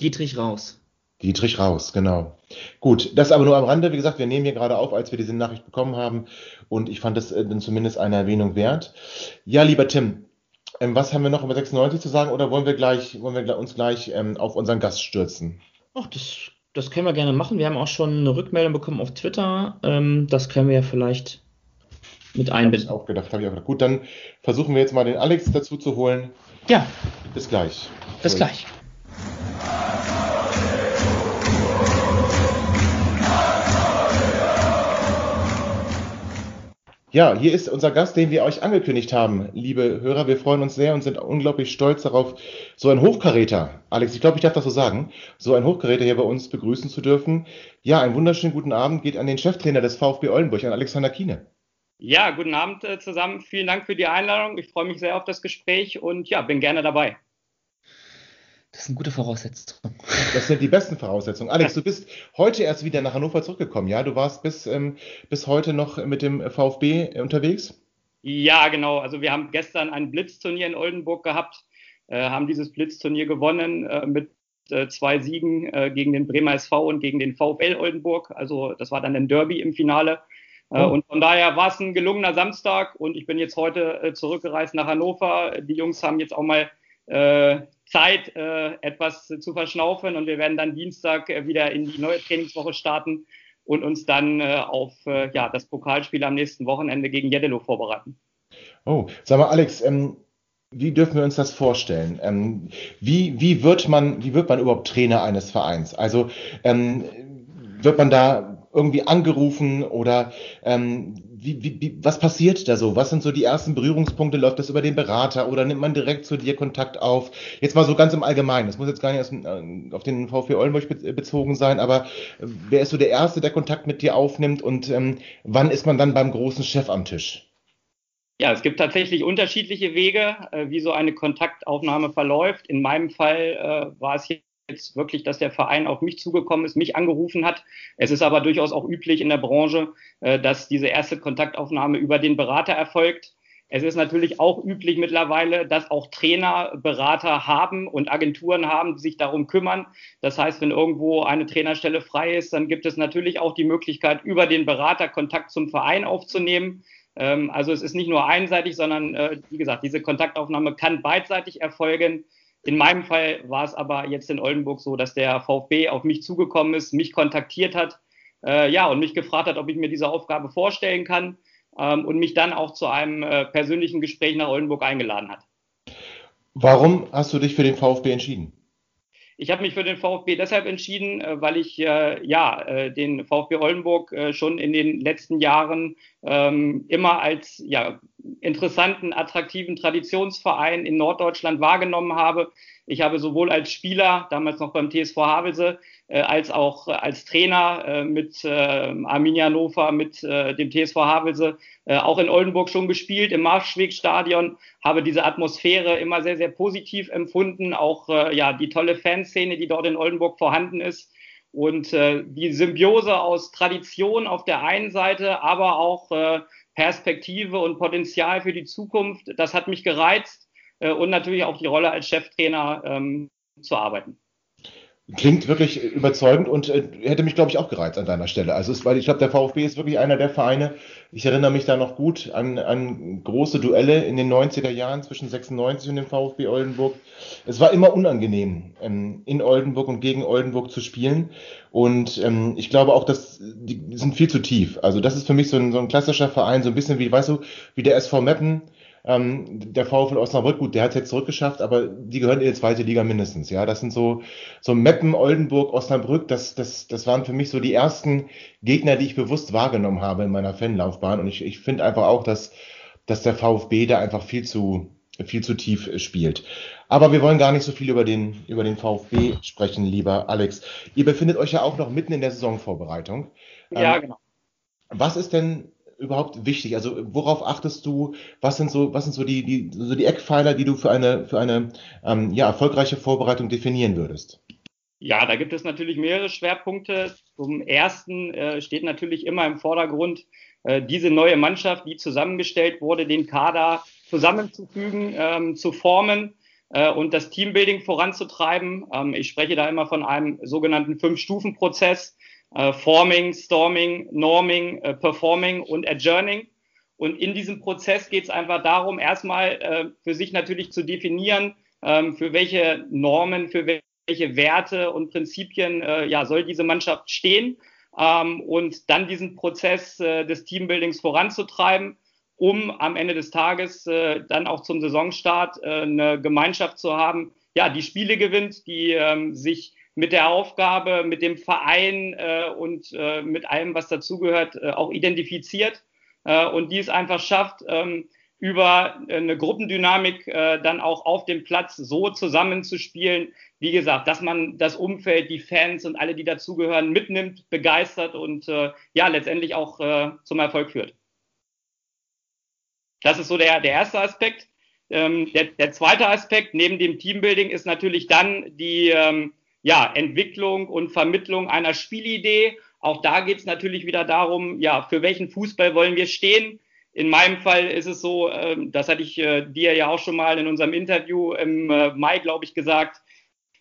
Dietrich raus. Dietrich raus, genau. Gut, das aber nur am Rande. Wie gesagt, wir nehmen hier gerade auf, als wir diese Nachricht bekommen haben und ich fand das äh, dann zumindest eine Erwähnung wert. Ja, lieber Tim, ähm, was haben wir noch über 96 zu sagen oder wollen wir gleich, wollen wir uns gleich ähm, auf unseren Gast stürzen? Ach, das das können wir gerne machen. Wir haben auch schon eine Rückmeldung bekommen auf Twitter. Ähm, das können wir ja vielleicht mit einbinden. Habe ich auch gedacht, habe ich auch gedacht. Gut, dann versuchen wir jetzt mal den Alex dazu zu holen. Ja. Bis gleich. Bis gleich. Ja, hier ist unser Gast, den wir euch angekündigt haben, liebe Hörer. Wir freuen uns sehr und sind unglaublich stolz darauf, so ein Hochkaräter, Alex, ich glaube, ich darf das so sagen, so ein Hochkaräter hier bei uns begrüßen zu dürfen. Ja, einen wunderschönen guten Abend geht an den Cheftrainer des VfB Oldenburg, an Alexander Kiene. Ja, guten Abend äh, zusammen. Vielen Dank für die Einladung. Ich freue mich sehr auf das Gespräch und ja, bin gerne dabei. Das sind gute Voraussetzungen. Das sind die besten Voraussetzungen. Alex, du bist heute erst wieder nach Hannover zurückgekommen, ja? Du warst bis, ähm, bis heute noch mit dem VfB unterwegs? Ja, genau. Also wir haben gestern ein Blitzturnier in Oldenburg gehabt, äh, haben dieses Blitzturnier gewonnen äh, mit äh, zwei Siegen äh, gegen den Bremer SV und gegen den VfL Oldenburg. Also das war dann ein Derby im Finale. Äh, oh. Und von daher war es ein gelungener Samstag und ich bin jetzt heute äh, zurückgereist nach Hannover. Die Jungs haben jetzt auch mal äh, Zeit, äh, etwas zu verschnaufen und wir werden dann Dienstag äh, wieder in die neue Trainingswoche starten und uns dann äh, auf ja, das Pokalspiel am nächsten Wochenende gegen Jeddelo vorbereiten. Oh, sag mal, Alex, ähm, wie dürfen wir uns das vorstellen? Ähm, wie, wie, wird man, wie wird man überhaupt Trainer eines Vereins? Also ähm, wird man da irgendwie angerufen oder ähm, wie, wie, was passiert da so? Was sind so die ersten Berührungspunkte? Läuft das über den Berater oder nimmt man direkt zu dir Kontakt auf? Jetzt mal so ganz im Allgemeinen. Das muss jetzt gar nicht äh, auf den VfB Oldenburg bezogen sein, aber äh, wer ist so der Erste, der Kontakt mit dir aufnimmt und ähm, wann ist man dann beim großen Chef am Tisch? Ja, es gibt tatsächlich unterschiedliche Wege, äh, wie so eine Kontaktaufnahme verläuft. In meinem Fall äh, war es hier jetzt wirklich, dass der Verein auf mich zugekommen ist, mich angerufen hat. Es ist aber durchaus auch üblich in der Branche, äh, dass diese erste Kontaktaufnahme über den Berater erfolgt. Es ist natürlich auch üblich mittlerweile, dass auch Trainer Berater haben und Agenturen haben, die sich darum kümmern. Das heißt, wenn irgendwo eine Trainerstelle frei ist, dann gibt es natürlich auch die Möglichkeit, über den Berater Kontakt zum Verein aufzunehmen. Ähm, also es ist nicht nur einseitig, sondern äh, wie gesagt, diese Kontaktaufnahme kann beidseitig erfolgen. In meinem Fall war es aber jetzt in Oldenburg so, dass der VfB auf mich zugekommen ist, mich kontaktiert hat, äh, ja, und mich gefragt hat, ob ich mir diese Aufgabe vorstellen kann ähm, und mich dann auch zu einem äh, persönlichen Gespräch nach Oldenburg eingeladen hat. Warum hast du dich für den VfB entschieden? Ich habe mich für den VfB deshalb entschieden, äh, weil ich äh, ja äh, den VfB Oldenburg äh, schon in den letzten Jahren ähm, immer als ja, interessanten, attraktiven Traditionsverein in Norddeutschland wahrgenommen habe. Ich habe sowohl als Spieler, damals noch beim TSV Havelse, äh, als auch äh, als Trainer äh, mit äh, Arminia Hannover, mit äh, dem TSV Havelse, äh, auch in Oldenburg schon gespielt, im Marschwegstadion, habe diese Atmosphäre immer sehr, sehr positiv empfunden, auch äh, ja die tolle Fanszene, die dort in Oldenburg vorhanden ist. Und äh, die Symbiose aus Tradition auf der einen Seite, aber auch äh, Perspektive und Potenzial für die Zukunft, das hat mich gereizt äh, und natürlich auch die Rolle als Cheftrainer ähm, zu arbeiten. Klingt wirklich überzeugend und äh, hätte mich, glaube ich, auch gereizt an deiner Stelle. Also, es, weil ich glaube, der VfB ist wirklich einer der Vereine. Ich erinnere mich da noch gut an, an große Duelle in den 90er Jahren zwischen 96 und dem VfB Oldenburg. Es war immer unangenehm, ähm, in Oldenburg und gegen Oldenburg zu spielen. Und ähm, ich glaube auch, dass die, sind viel zu tief. Also, das ist für mich so ein, so ein klassischer Verein, so ein bisschen wie, weißt du, wie der SV Meppen ähm, der VfL Osnabrück, gut, der hat es jetzt zurückgeschafft, aber die gehören in die zweite Liga mindestens. Ja, das sind so, so Meppen, Oldenburg, Osnabrück, das, das, das waren für mich so die ersten Gegner, die ich bewusst wahrgenommen habe in meiner Fanlaufbahn. Und ich, ich finde einfach auch, dass, dass der VfB da einfach viel zu, viel zu tief spielt. Aber wir wollen gar nicht so viel über den, über den VfB sprechen, lieber Alex. Ihr befindet euch ja auch noch mitten in der Saisonvorbereitung. Ja, ähm, genau. Was ist denn überhaupt wichtig? Also worauf achtest du? Was sind so, was sind so die, die, so die Eckpfeiler, die du für eine, für eine ähm, ja, erfolgreiche Vorbereitung definieren würdest? Ja, da gibt es natürlich mehrere Schwerpunkte. Zum ersten äh, steht natürlich immer im Vordergrund, äh, diese neue Mannschaft, die zusammengestellt wurde, den Kader zusammenzufügen, ähm, zu formen äh, und das Teambuilding voranzutreiben. Ähm, ich spreche da immer von einem sogenannten Fünf-Stufen-Prozess Forming, Storming, Norming, äh, Performing und Adjourning. Und in diesem Prozess geht es einfach darum, erstmal äh, für sich natürlich zu definieren, ähm, für welche Normen, für welche Werte und Prinzipien äh, ja, soll diese Mannschaft stehen ähm, und dann diesen Prozess äh, des Teambuildings voranzutreiben, um am Ende des Tages äh, dann auch zum Saisonstart äh, eine Gemeinschaft zu haben, ja, die Spiele gewinnt, die ähm, sich mit der Aufgabe, mit dem Verein äh, und äh, mit allem, was dazugehört, äh, auch identifiziert äh, und die es einfach schafft, ähm, über eine Gruppendynamik äh, dann auch auf dem Platz so zusammenzuspielen, wie gesagt, dass man das Umfeld, die Fans und alle, die dazugehören, mitnimmt, begeistert und äh, ja, letztendlich auch äh, zum Erfolg führt. Das ist so der, der erste Aspekt. Ähm, der, der zweite Aspekt neben dem Teambuilding ist natürlich dann die ähm, ja, Entwicklung und Vermittlung einer Spielidee. Auch da geht es natürlich wieder darum, ja, für welchen Fußball wollen wir stehen? In meinem Fall ist es so, äh, das hatte ich äh, dir ja auch schon mal in unserem Interview im äh, Mai, glaube ich, gesagt,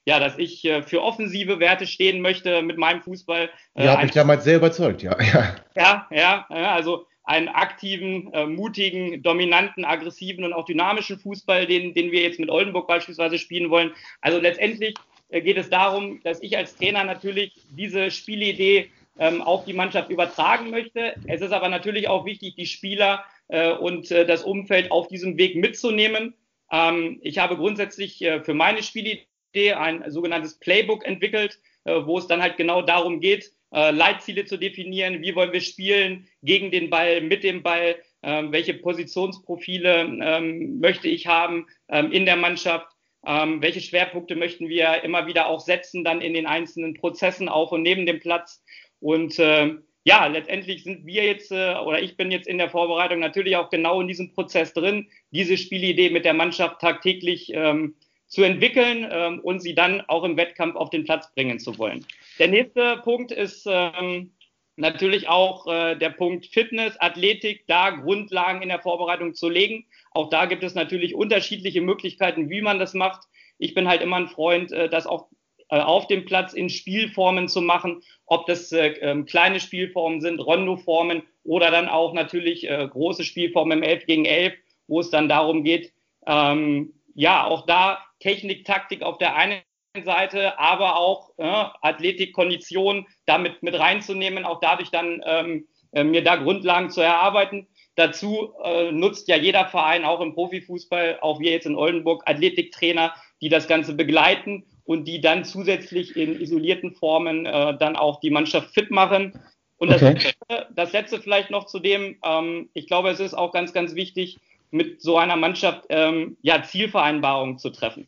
ja, dass ich äh, für offensive Werte stehen möchte mit meinem Fußball. Ja, habe ich damals sehr überzeugt, ja. Ja, ja, ja also einen aktiven, mutigen, dominanten, aggressiven und auch dynamischen Fußball, den, den wir jetzt mit Oldenburg beispielsweise spielen wollen. Also letztendlich geht es darum, dass ich als Trainer natürlich diese Spielidee ähm, auf die Mannschaft übertragen möchte. Es ist aber natürlich auch wichtig, die Spieler äh, und äh, das Umfeld auf diesem Weg mitzunehmen. Ähm, ich habe grundsätzlich äh, für meine Spielidee ein sogenanntes Playbook entwickelt, äh, wo es dann halt genau darum geht, äh, Leitziele zu definieren, wie wollen wir spielen, gegen den Ball, mit dem Ball, ähm, welche Positionsprofile möchte ich haben in der Mannschaft, ähm, welche Schwerpunkte möchten wir immer wieder auch setzen, dann in den einzelnen Prozessen auf und neben dem Platz. Und äh, ja, letztendlich sind wir jetzt äh, oder ich bin jetzt in der Vorbereitung natürlich auch genau in diesem Prozess drin, diese Spielidee mit der Mannschaft tagtäglich ähm, zu entwickeln ähm, und sie dann auch im Wettkampf auf den Platz bringen zu wollen. Der nächste Punkt ist ähm, natürlich auch äh, der Punkt Fitness, Athletik, da Grundlagen in der Vorbereitung zu legen. Auch da gibt es natürlich unterschiedliche Möglichkeiten, wie man das macht. Ich bin halt immer ein Freund, äh, das auch äh, auf dem Platz in Spielformen zu machen, ob das äh, ähm, kleine Spielformen sind, Rondo-Formen oder dann auch natürlich äh, große Spielformen im 11 gegen 11, wo es dann darum geht, ähm, ja, auch da Technik, Taktik auf der einen Seite, aber auch äh, Athletik, Kondition damit mit reinzunehmen, auch dadurch dann ähm, äh, mir da Grundlagen zu erarbeiten. Dazu äh, nutzt ja jeder Verein, auch im Profifußball, auch wir jetzt in Oldenburg, Athletiktrainer, die das Ganze begleiten und die dann zusätzlich in isolierten Formen äh, dann auch die Mannschaft fit machen. Und das, okay. letzte, das letzte vielleicht noch zu dem, ähm, ich glaube, es ist auch ganz, ganz wichtig, mit so einer Mannschaft ähm, ja Zielvereinbarungen zu treffen.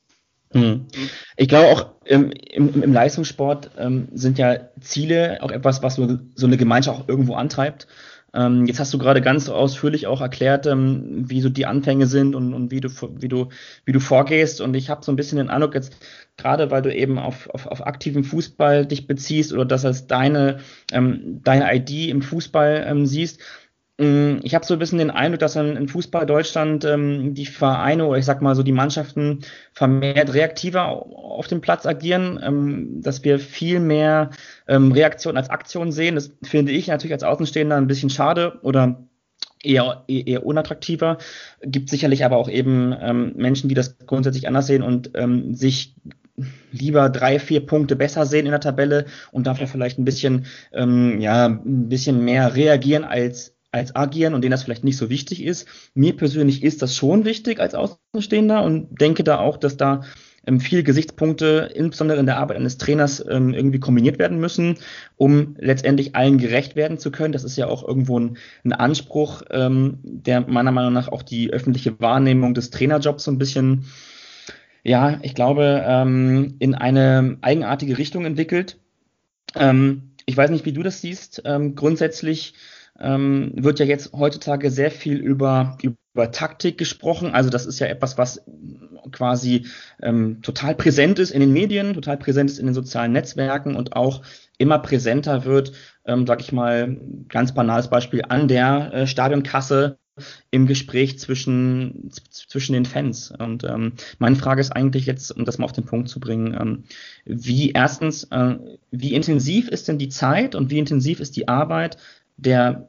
Hm. Ich glaube auch im, im, im Leistungssport ähm, sind ja Ziele auch etwas, was so, so eine Gemeinschaft auch irgendwo antreibt. Ähm, jetzt hast du gerade ganz ausführlich auch erklärt, ähm, wie so die Anfänge sind und, und wie du wie du wie du vorgehst. Und ich habe so ein bisschen den Eindruck jetzt gerade, weil du eben auf, auf, auf aktiven Fußball dich beziehst oder das als deine ähm, deine ID im Fußball ähm, siehst ich habe so ein bisschen den Eindruck, dass in, Fußball Deutschland ähm, die Vereine oder ich sag mal so die Mannschaften vermehrt reaktiver auf dem Platz agieren, ähm, dass wir viel mehr ähm, Reaktion als Aktion sehen. Das finde ich natürlich als Außenstehender ein bisschen schade oder eher, eher unattraktiver. Gibt sicherlich aber auch eben ähm, Menschen, die das grundsätzlich anders sehen und ähm, sich lieber drei, vier Punkte besser sehen in der Tabelle und dafür vielleicht ein bisschen, ähm, ja, ein bisschen mehr reagieren als als agieren und denen das vielleicht nicht so wichtig ist. Mir persönlich ist das schon wichtig als Außenstehender und denke da auch, dass da ähm, viele Gesichtspunkte, insbesondere in der Arbeit eines Trainers, ähm, irgendwie kombiniert werden müssen, um letztendlich allen gerecht werden zu können. Das ist ja auch irgendwo ein, ein Anspruch, ähm, der meiner Meinung nach auch die öffentliche Wahrnehmung des Trainerjobs so ein bisschen, ja, ich glaube, ähm, in eine eigenartige Richtung entwickelt. Ähm, ich weiß nicht, wie du das siehst. Ähm, grundsätzlich ähm, wird ja jetzt heutzutage sehr viel über, über Taktik gesprochen. Also das ist ja etwas, was quasi ähm, total präsent ist in den Medien, total präsent ist in den sozialen Netzwerken und auch immer präsenter wird, ähm, sag ich mal, ganz banales Beispiel an der äh, Stadionkasse im Gespräch zwischen, zwischen den Fans. Und ähm, meine Frage ist eigentlich jetzt, um das mal auf den Punkt zu bringen, ähm, wie erstens, äh, wie intensiv ist denn die Zeit und wie intensiv ist die Arbeit der,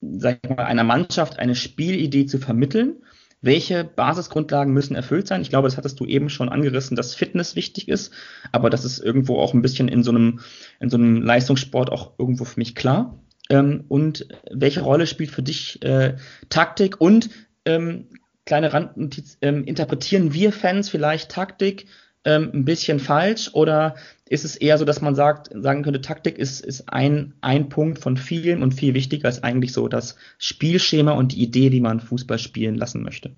sag ich mal, einer Mannschaft eine Spielidee zu vermitteln. Welche Basisgrundlagen müssen erfüllt sein? Ich glaube, das hattest du eben schon angerissen, dass Fitness wichtig ist, aber das ist irgendwo auch ein bisschen in so einem, in so einem Leistungssport auch irgendwo für mich klar. Ähm, und welche Rolle spielt für dich äh, Taktik und ähm, kleine Randnotiz, ähm, interpretieren wir Fans vielleicht Taktik ähm, ein bisschen falsch oder ist es eher so, dass man sagt, sagen könnte, Taktik ist, ist ein, ein Punkt von vielen und viel wichtiger ist eigentlich so das Spielschema und die Idee, wie man Fußball spielen lassen möchte?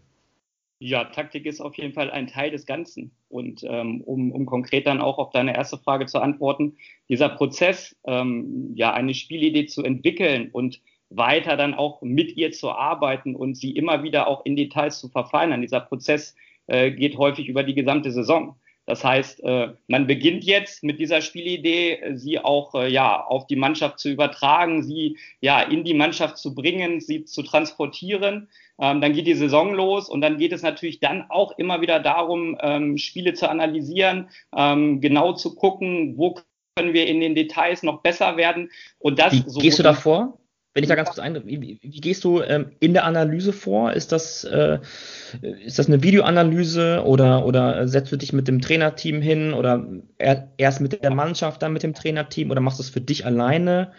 Ja, Taktik ist auf jeden Fall ein Teil des Ganzen. Und ähm, um, um konkret dann auch auf deine erste Frage zu antworten, dieser Prozess, ähm, ja, eine Spielidee zu entwickeln und weiter dann auch mit ihr zu arbeiten und sie immer wieder auch in Details zu verfeinern. Dieser Prozess äh, geht häufig über die gesamte Saison. Das heißt, äh, man beginnt jetzt mit dieser Spielidee, sie auch äh, ja auf die Mannschaft zu übertragen, sie ja in die Mannschaft zu bringen, sie zu transportieren. Ähm, dann geht die Saison los und dann geht es natürlich dann auch immer wieder darum, ähm, Spiele zu analysieren, ähm, genau zu gucken, wo können wir in den Details noch besser werden. Und das Wie gehst du davor? Wenn ich da ganz kurz ein, wie, wie gehst du ähm, in der Analyse vor? Ist das, äh, ist das eine Videoanalyse oder, oder setzt du dich mit dem Trainerteam hin oder er, erst mit der Mannschaft, dann mit dem Trainerteam oder machst du es für dich alleine?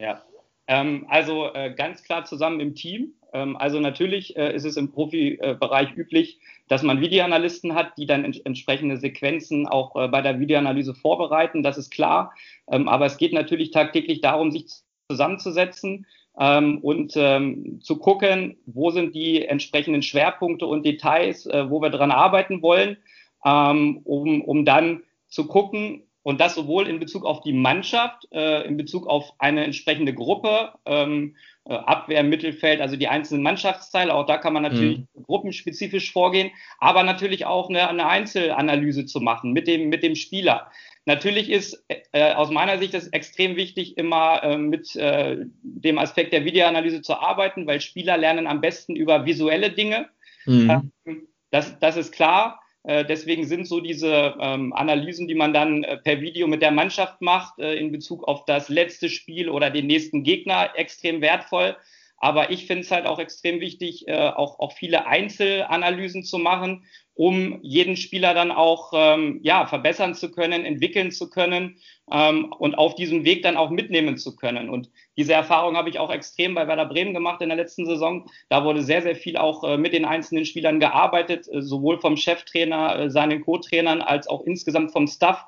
Ja, ähm, also äh, ganz klar zusammen im Team. Ähm, also natürlich äh, ist es im Profibereich üblich, dass man Videoanalysten hat, die dann ents entsprechende Sequenzen auch äh, bei der Videoanalyse vorbereiten. Das ist klar. Ähm, aber es geht natürlich tagtäglich darum, sich zusammenzusetzen ähm, und ähm, zu gucken, wo sind die entsprechenden Schwerpunkte und Details, äh, wo wir dran arbeiten wollen, ähm, um, um dann zu gucken, und das sowohl in Bezug auf die Mannschaft, äh, in Bezug auf eine entsprechende Gruppe, ähm, äh, Abwehr, Mittelfeld, also die einzelnen Mannschaftsteile. Auch da kann man natürlich mhm. gruppenspezifisch vorgehen, aber natürlich auch eine, eine, Einzelanalyse zu machen mit dem, mit dem Spieler. Natürlich ist äh, aus meiner Sicht es extrem wichtig, immer äh, mit äh, dem Aspekt der Videoanalyse zu arbeiten, weil Spieler lernen am besten über visuelle Dinge. Mhm. Ähm, das, das ist klar. Äh, deswegen sind so diese ähm, Analysen, die man dann äh, per Video mit der Mannschaft macht, äh, in Bezug auf das letzte Spiel oder den nächsten Gegner, extrem wertvoll. Aber ich finde es halt auch extrem wichtig, äh, auch, auch viele Einzelanalysen zu machen um jeden Spieler dann auch ähm, ja, verbessern zu können, entwickeln zu können ähm, und auf diesem Weg dann auch mitnehmen zu können. Und diese Erfahrung habe ich auch extrem bei Werder Bremen gemacht in der letzten Saison. Da wurde sehr, sehr viel auch äh, mit den einzelnen Spielern gearbeitet, äh, sowohl vom Cheftrainer, äh, seinen Co-Trainern als auch insgesamt vom Staff.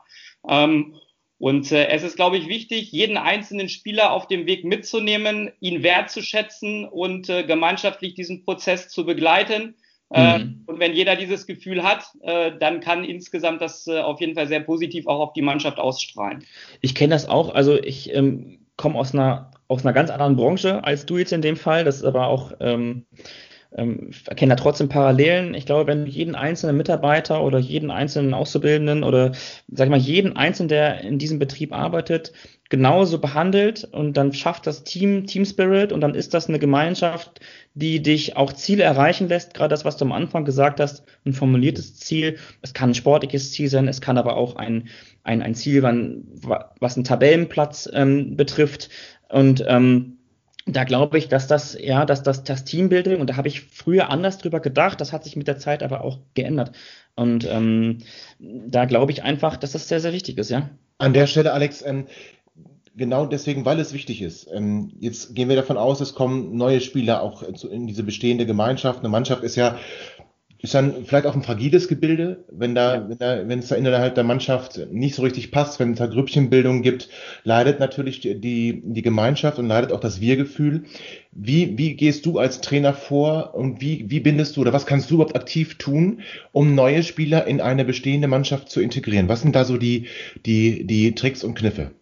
Ähm, und äh, es ist, glaube ich, wichtig, jeden einzelnen Spieler auf dem Weg mitzunehmen, ihn wertzuschätzen und äh, gemeinschaftlich diesen Prozess zu begleiten äh, mhm. und wenn jeder dieses Gefühl hat, äh, dann kann insgesamt das äh, auf jeden Fall sehr positiv auch auf die Mannschaft ausstrahlen. Ich kenne das auch. Also ich ähm, komme aus einer aus einer ganz anderen Branche als du jetzt in dem Fall. Das ist aber auch ähm, ähm, erkenne da trotzdem Parallelen. Ich glaube, wenn du jeden einzelnen Mitarbeiter oder jeden einzelnen Auszubildenden oder sag ich mal jeden einzelnen, der in diesem Betrieb arbeitet, genauso behandelt und dann schafft das Team Team Spirit und dann ist das eine Gemeinschaft, die dich auch Ziele erreichen lässt. Gerade das, was du am Anfang gesagt hast, ein formuliertes Ziel. Es kann ein sportliches Ziel sein, es kann aber auch ein ein, ein Ziel, was einen Tabellenplatz ähm, betrifft und ähm, da glaube ich, dass das, ja, dass das, das Teambuilding, und da habe ich früher anders drüber gedacht, das hat sich mit der Zeit aber auch geändert. Und ähm, da glaube ich einfach, dass das sehr, sehr wichtig ist, ja. An der Stelle, Alex, ähm, genau deswegen, weil es wichtig ist. Ähm, jetzt gehen wir davon aus, es kommen neue Spieler auch in diese bestehende Gemeinschaft. Eine Mannschaft ist ja ist dann vielleicht auch ein fragiles Gebilde, wenn da, ja. wenn da, wenn es da innerhalb der Mannschaft nicht so richtig passt, wenn es da Grüppchenbildung gibt, leidet natürlich die, die, die Gemeinschaft und leidet auch das Wir-Gefühl. Wie, wie gehst du als Trainer vor und wie, wie bindest du oder was kannst du überhaupt aktiv tun, um neue Spieler in eine bestehende Mannschaft zu integrieren? Was sind da so die, die, die Tricks und Kniffe?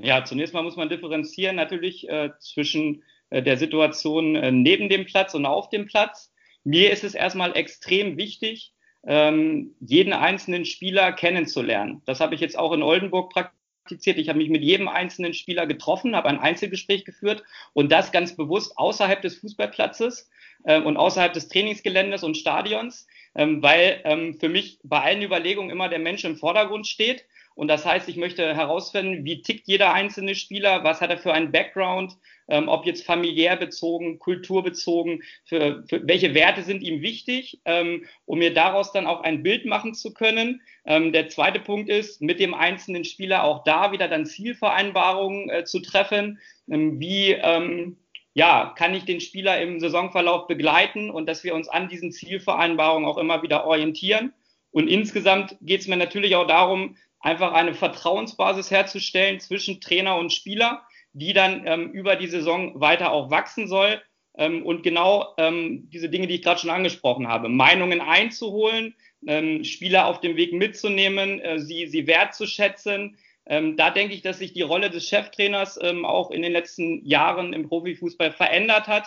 Ja, zunächst mal muss man differenzieren natürlich äh, zwischen äh, der Situation äh, neben dem Platz und auf dem Platz. Mir ist es erstmal extrem wichtig, ähm, jeden einzelnen Spieler kennenzulernen. Das habe ich jetzt auch in Oldenburg praktiziert. Ich habe mich mit jedem einzelnen Spieler getroffen, habe ein Einzelgespräch geführt und das ganz bewusst außerhalb des Fußballplatzes äh, und außerhalb des Trainingsgeländes und Stadions, ähm, weil ähm, für mich bei allen Überlegungen immer der Mensch im Vordergrund steht und das heißt, ich möchte herausfinden, wie tickt jeder einzelne Spieler, was hat er für einen Background, ähm, ob jetzt familiär bezogen, kulturbezogen, für, für welche Werte sind ihm wichtig, ähm, um mir daraus dann auch ein Bild machen zu können. Ähm, der zweite Punkt ist, mit dem einzelnen Spieler auch da wieder dann Zielvereinbarungen äh, zu treffen. Ähm, wie ähm, ja, kann ich den Spieler im Saisonverlauf begleiten und dass wir uns an diesen Zielvereinbarungen auch immer wieder orientieren Und insgesamt geht es mir natürlich auch darum, einfach eine Vertrauensbasis herzustellen zwischen Trainer und Spieler, die dann ähm, über die Saison weiter auch wachsen soll. Ähm, und genau ähm, diese Dinge, die ich gerade schon angesprochen habe, Meinungen einzuholen, ähm, Spieler auf dem Weg mitzunehmen, äh, sie, sie wertzuschätzen. Ähm, da denke ich, dass sich die Rolle des Cheftrainers ähm, auch in den letzten Jahren im Profifußball verändert hat.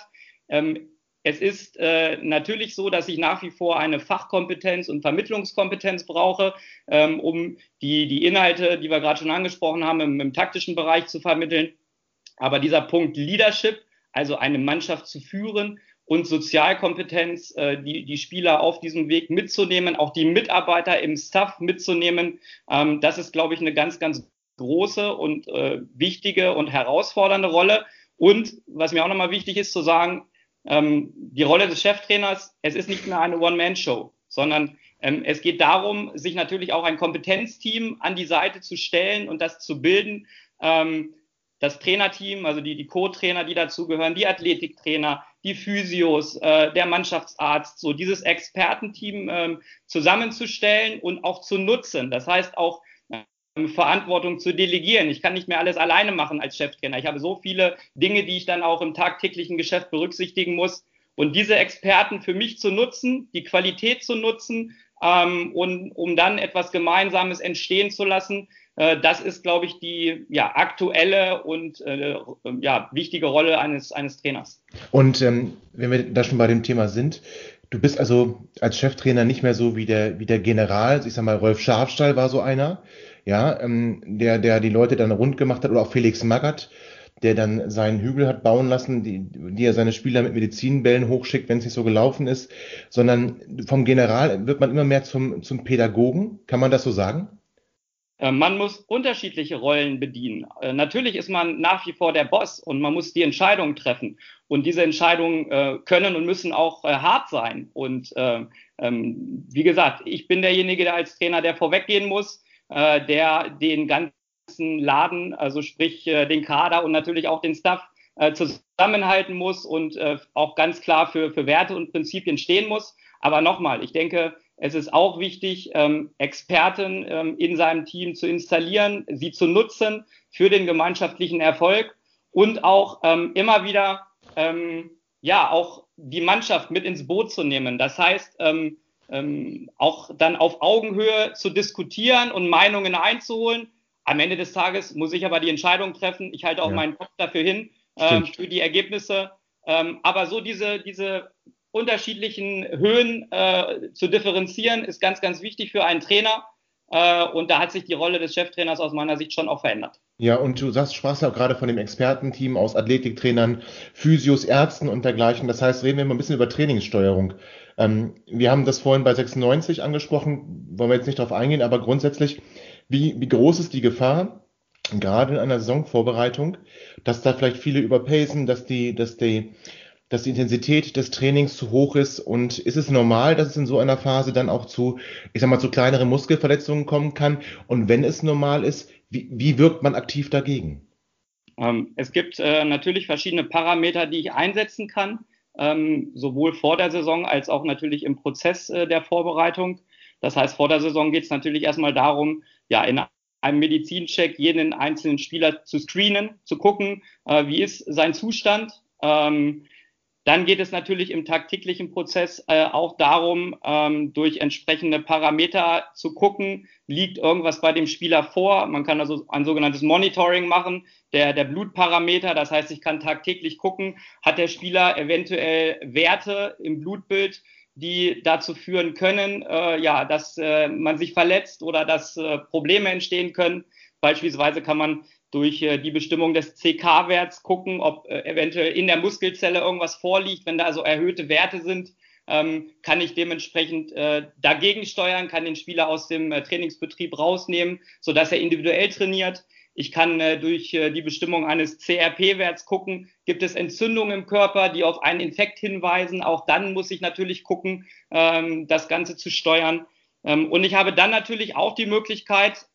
Es ist äh, natürlich so, dass ich nach wie vor eine Fachkompetenz und Vermittlungskompetenz brauche, ähm, um die, die Inhalte, die wir gerade schon angesprochen haben, im, im taktischen Bereich zu vermitteln. Aber dieser Punkt Leadership, also eine Mannschaft zu führen und Sozialkompetenz, äh, die, die Spieler auf diesem Weg mitzunehmen, auch die Mitarbeiter im Staff mitzunehmen, ähm, das ist, glaube ich, eine ganz, ganz große und äh, wichtige und herausfordernde Rolle. Und was mir auch nochmal wichtig ist zu sagen, ähm, die Rolle des Cheftrainers, es ist nicht mehr eine One-Man-Show, sondern ähm, es geht darum, sich natürlich auch ein Kompetenzteam an die Seite zu stellen und das zu bilden. Ähm, das Trainerteam, also die, die Co-Trainer, die dazugehören, die Athletiktrainer, die Physios, äh, der Mannschaftsarzt, so dieses Expertenteam ähm, zusammenzustellen und auch zu nutzen. Das heißt auch Verantwortung zu delegieren. Ich kann nicht mehr alles alleine machen als Cheftrainer. Ich habe so viele Dinge, die ich dann auch im tagtäglichen Geschäft berücksichtigen muss. Und diese Experten für mich zu nutzen, die Qualität zu nutzen ähm, und um dann etwas Gemeinsames entstehen zu lassen, äh, das ist, glaube ich, die ja, aktuelle und äh, ja, wichtige Rolle eines, eines Trainers. Und ähm, wenn wir da schon bei dem Thema sind, du bist also als Cheftrainer nicht mehr so wie der, wie der General, ich sag mal, Rolf Schafstall war so einer, ja, ähm, der, der die Leute dann rund gemacht hat, oder auch Felix Magath, der dann seinen Hügel hat bauen lassen, die, die er seine Spieler mit Medizinbällen hochschickt, wenn es nicht so gelaufen ist, sondern vom General wird man immer mehr zum, zum Pädagogen. Kann man das so sagen? Äh, man muss unterschiedliche Rollen bedienen. Äh, natürlich ist man nach wie vor der Boss und man muss die Entscheidungen treffen. Und diese Entscheidungen äh, können und müssen auch hart sein. Und ähm, wie gesagt, ich bin derjenige, der als Trainer, der vorweggehen muss, der den ganzen Laden, also sprich den Kader und natürlich auch den Staff zusammenhalten muss und auch ganz klar für, für Werte und Prinzipien stehen muss. Aber nochmal, ich denke, es ist auch wichtig, ähm, Experten ähm, in seinem Team zu installieren, sie zu nutzen für den gemeinschaftlichen Erfolg und auch ähm, immer wieder ähm, ja auch die Mannschaft mit ins Boot zu nehmen. Das heißt, ähm, ähm, auch dann auf Augenhöhe zu diskutieren und Meinungen einzuholen. Am Ende des Tages muss ich aber die Entscheidung treffen. Ich halte auch ja. meinen Kopf dafür hin, äh, für die Ergebnisse. Ähm, aber so diese, diese unterschiedlichen Höhen äh, zu differenzieren, ist ganz, ganz wichtig für einen Trainer. Äh, und da hat sich die Rolle des Cheftrainers aus meiner Sicht schon auch verändert. Ja, und du sagst, sprachst ja auch gerade von dem Expertenteam aus Athletiktrainern, Physios, Ärzten und dergleichen. Das heißt, reden wir mal ein bisschen über Trainingssteuerung. Ähm, wir haben das vorhin bei 96 angesprochen, wollen wir jetzt nicht darauf eingehen, aber grundsätzlich, wie, wie groß ist die Gefahr, gerade in einer Saisonvorbereitung, dass da vielleicht viele überpacen, dass die, dass die dass die Intensität des Trainings zu hoch ist? Und ist es normal, dass es in so einer Phase dann auch zu, ich sag mal, zu kleineren Muskelverletzungen kommen kann? Und wenn es normal ist, wie, wie wirkt man aktiv dagegen? Ähm, es gibt äh, natürlich verschiedene Parameter, die ich einsetzen kann, ähm, sowohl vor der Saison als auch natürlich im Prozess äh, der Vorbereitung. Das heißt, vor der Saison geht es natürlich erstmal darum, ja, in einem Medizincheck jeden einzelnen Spieler zu screenen, zu gucken, äh, wie ist sein Zustand. Ähm, dann geht es natürlich im tagtäglichen Prozess äh, auch darum, ähm, durch entsprechende Parameter zu gucken, liegt irgendwas bei dem Spieler vor. Man kann also ein sogenanntes Monitoring machen, der, der Blutparameter. Das heißt, ich kann tagtäglich gucken, hat der Spieler eventuell Werte im Blutbild, die dazu führen können, äh, ja, dass äh, man sich verletzt oder dass äh, Probleme entstehen können. Beispielsweise kann man durch äh, die Bestimmung des CK-Werts gucken, ob äh, eventuell in der Muskelzelle irgendwas vorliegt. Wenn da also erhöhte Werte sind, ähm, kann ich dementsprechend äh, dagegen steuern, kann den Spieler aus dem Trainingsbetrieb rausnehmen, sodass er individuell trainiert. Ich kann durch die Bestimmung eines CRP-Werts gucken, gibt es Entzündungen im Körper, die auf einen Infekt hinweisen. Auch dann muss ich natürlich gucken, ähm, das Ganze zu steuern. Ähm, und ich habe dann natürlich auch die Möglichkeit,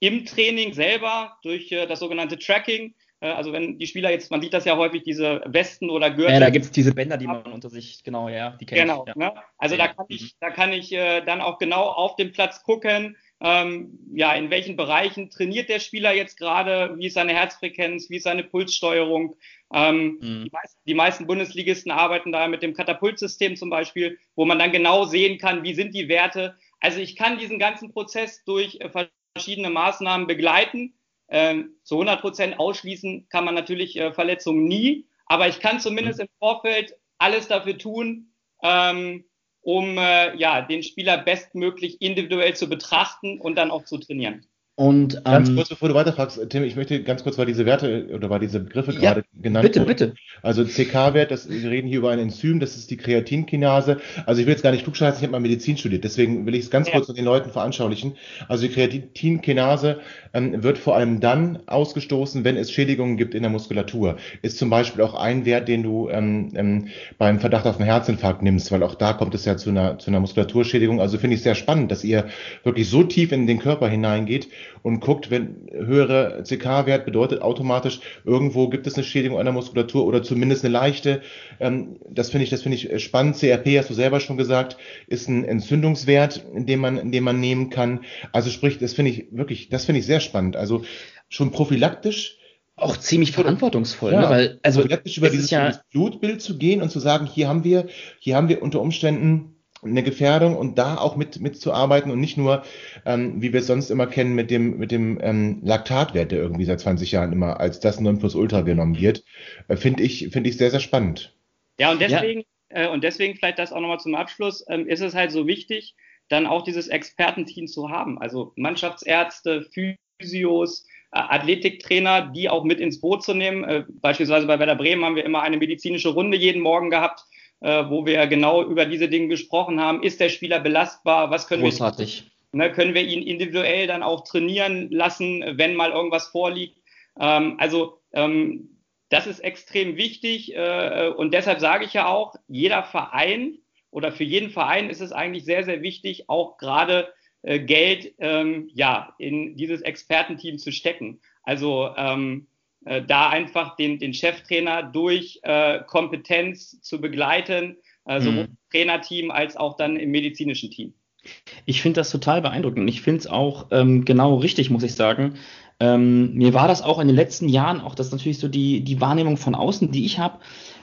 im Training selber durch äh, das sogenannte Tracking Äh, also wenn die Spieler jetzt, man sieht das ja häufig, diese Westen oder Gürtel. Ja, da gibt es diese Bänder, die man unter sich, genau, ja, die kennt Genau, ja. ne? also ja. da kann ich, da kann ich äh, dann auch genau auf dem Platz gucken, ähm, ja, in welchen Bereichen trainiert der Spieler jetzt gerade, wie ist seine Herzfrequenz, wie ist seine Pulssteuerung. Ähm, mhm. die, meisten, die, meisten, Bundesligisten arbeiten da mit dem Katapultsystem zum Beispiel, wo man dann genau sehen kann, wie sind die Werte. Also ich kann diesen ganzen Prozess durch äh, verschiedene Maßnahmen begleiten. Ähm, zu 100 Prozent ausschließen kann man natürlich äh, Verletzungen nie, aber ich kann zumindest mhm. im Vorfeld alles dafür tun, ähm, um äh, ja, den Spieler bestmöglich individuell zu betrachten und dann auch zu trainieren. Und, ähm, ganz kurz, bevor du weiterfragst, Tim, ich möchte ganz kurz, weil diese Werte oder weil diese Begriffe ja, gerade genannt bitte, wurden. Bitte, Also CK-Wert, wir reden hier über ein Enzym, das ist die Kreatinkinase. Also ich will jetzt gar nicht klugscheißen, ich habe mal Medizin studiert, deswegen will ich es ganz ja. kurz den Leuten veranschaulichen. Also die Kreatinkinase ähm, wird vor allem dann ausgestoßen, wenn es Schädigungen gibt in der Muskulatur. Ist zum Beispiel auch ein Wert, den du ähm, ähm, beim Verdacht auf einen Herzinfarkt nimmst, weil auch da kommt es ja zu einer, zu einer Muskulaturschädigung. Also finde ich sehr spannend, dass ihr wirklich so tief in den Körper hineingeht und guckt, wenn höhere CK-Wert bedeutet automatisch, irgendwo gibt es eine Schädigung der Muskulatur oder zumindest eine leichte. Ähm, das finde ich, das finde ich spannend. CRP, hast du selber schon gesagt, ist ein Entzündungswert, den man, den man nehmen kann. Also sprich, das finde ich wirklich, das finde ich sehr spannend. Also schon prophylaktisch auch ziemlich verantwortungsvoll, ja, ne? weil also prophylaktisch über dieses, ja Blutbild zu gehen und zu sagen, hier haben wir, hier haben wir unter Umständen eine Gefährdung und da auch mit mitzuarbeiten und nicht nur, ähm, wie wir es sonst immer kennen, mit dem mit dem ähm, Laktatwert, der irgendwie seit 20 Jahren immer als das Nonplusultra genommen wird, äh, finde ich finde ich sehr sehr spannend. Ja und deswegen ja. Äh, und deswegen vielleicht das auch nochmal zum Abschluss ähm, ist es halt so wichtig, dann auch dieses Expertenteam zu haben, also Mannschaftsärzte, Physios, äh, Athletiktrainer, die auch mit ins Boot zu nehmen. Äh, beispielsweise bei Werder Bremen haben wir immer eine medizinische Runde jeden Morgen gehabt äh, wo wir genau über diese Dinge gesprochen haben. Ist der Spieler belastbar? Was können Großartig. wir, ne, können wir ihn individuell dann auch trainieren lassen, wenn mal irgendwas vorliegt? Ähm, also, ähm, das ist extrem wichtig äh, und deshalb sage ich ja auch, jeder Verein oder für jeden Verein ist es eigentlich sehr, sehr wichtig, auch gerade äh, Geld ähm, ja, in dieses Expertenteam zu stecken. Also ähm, äh, da einfach den, den Cheftrainer durch äh, Kompetenz zu begleiten, äh, sowohl mhm. im Trainerteam als auch dann im medizinischen Team. Ich finde das total beeindruckend. Ich finde es auch ähm, genau richtig, muss ich sagen. Ähm, mir war das auch in den letzten Jahren, auch das natürlich so die, die Wahrnehmung von außen, die ich habe,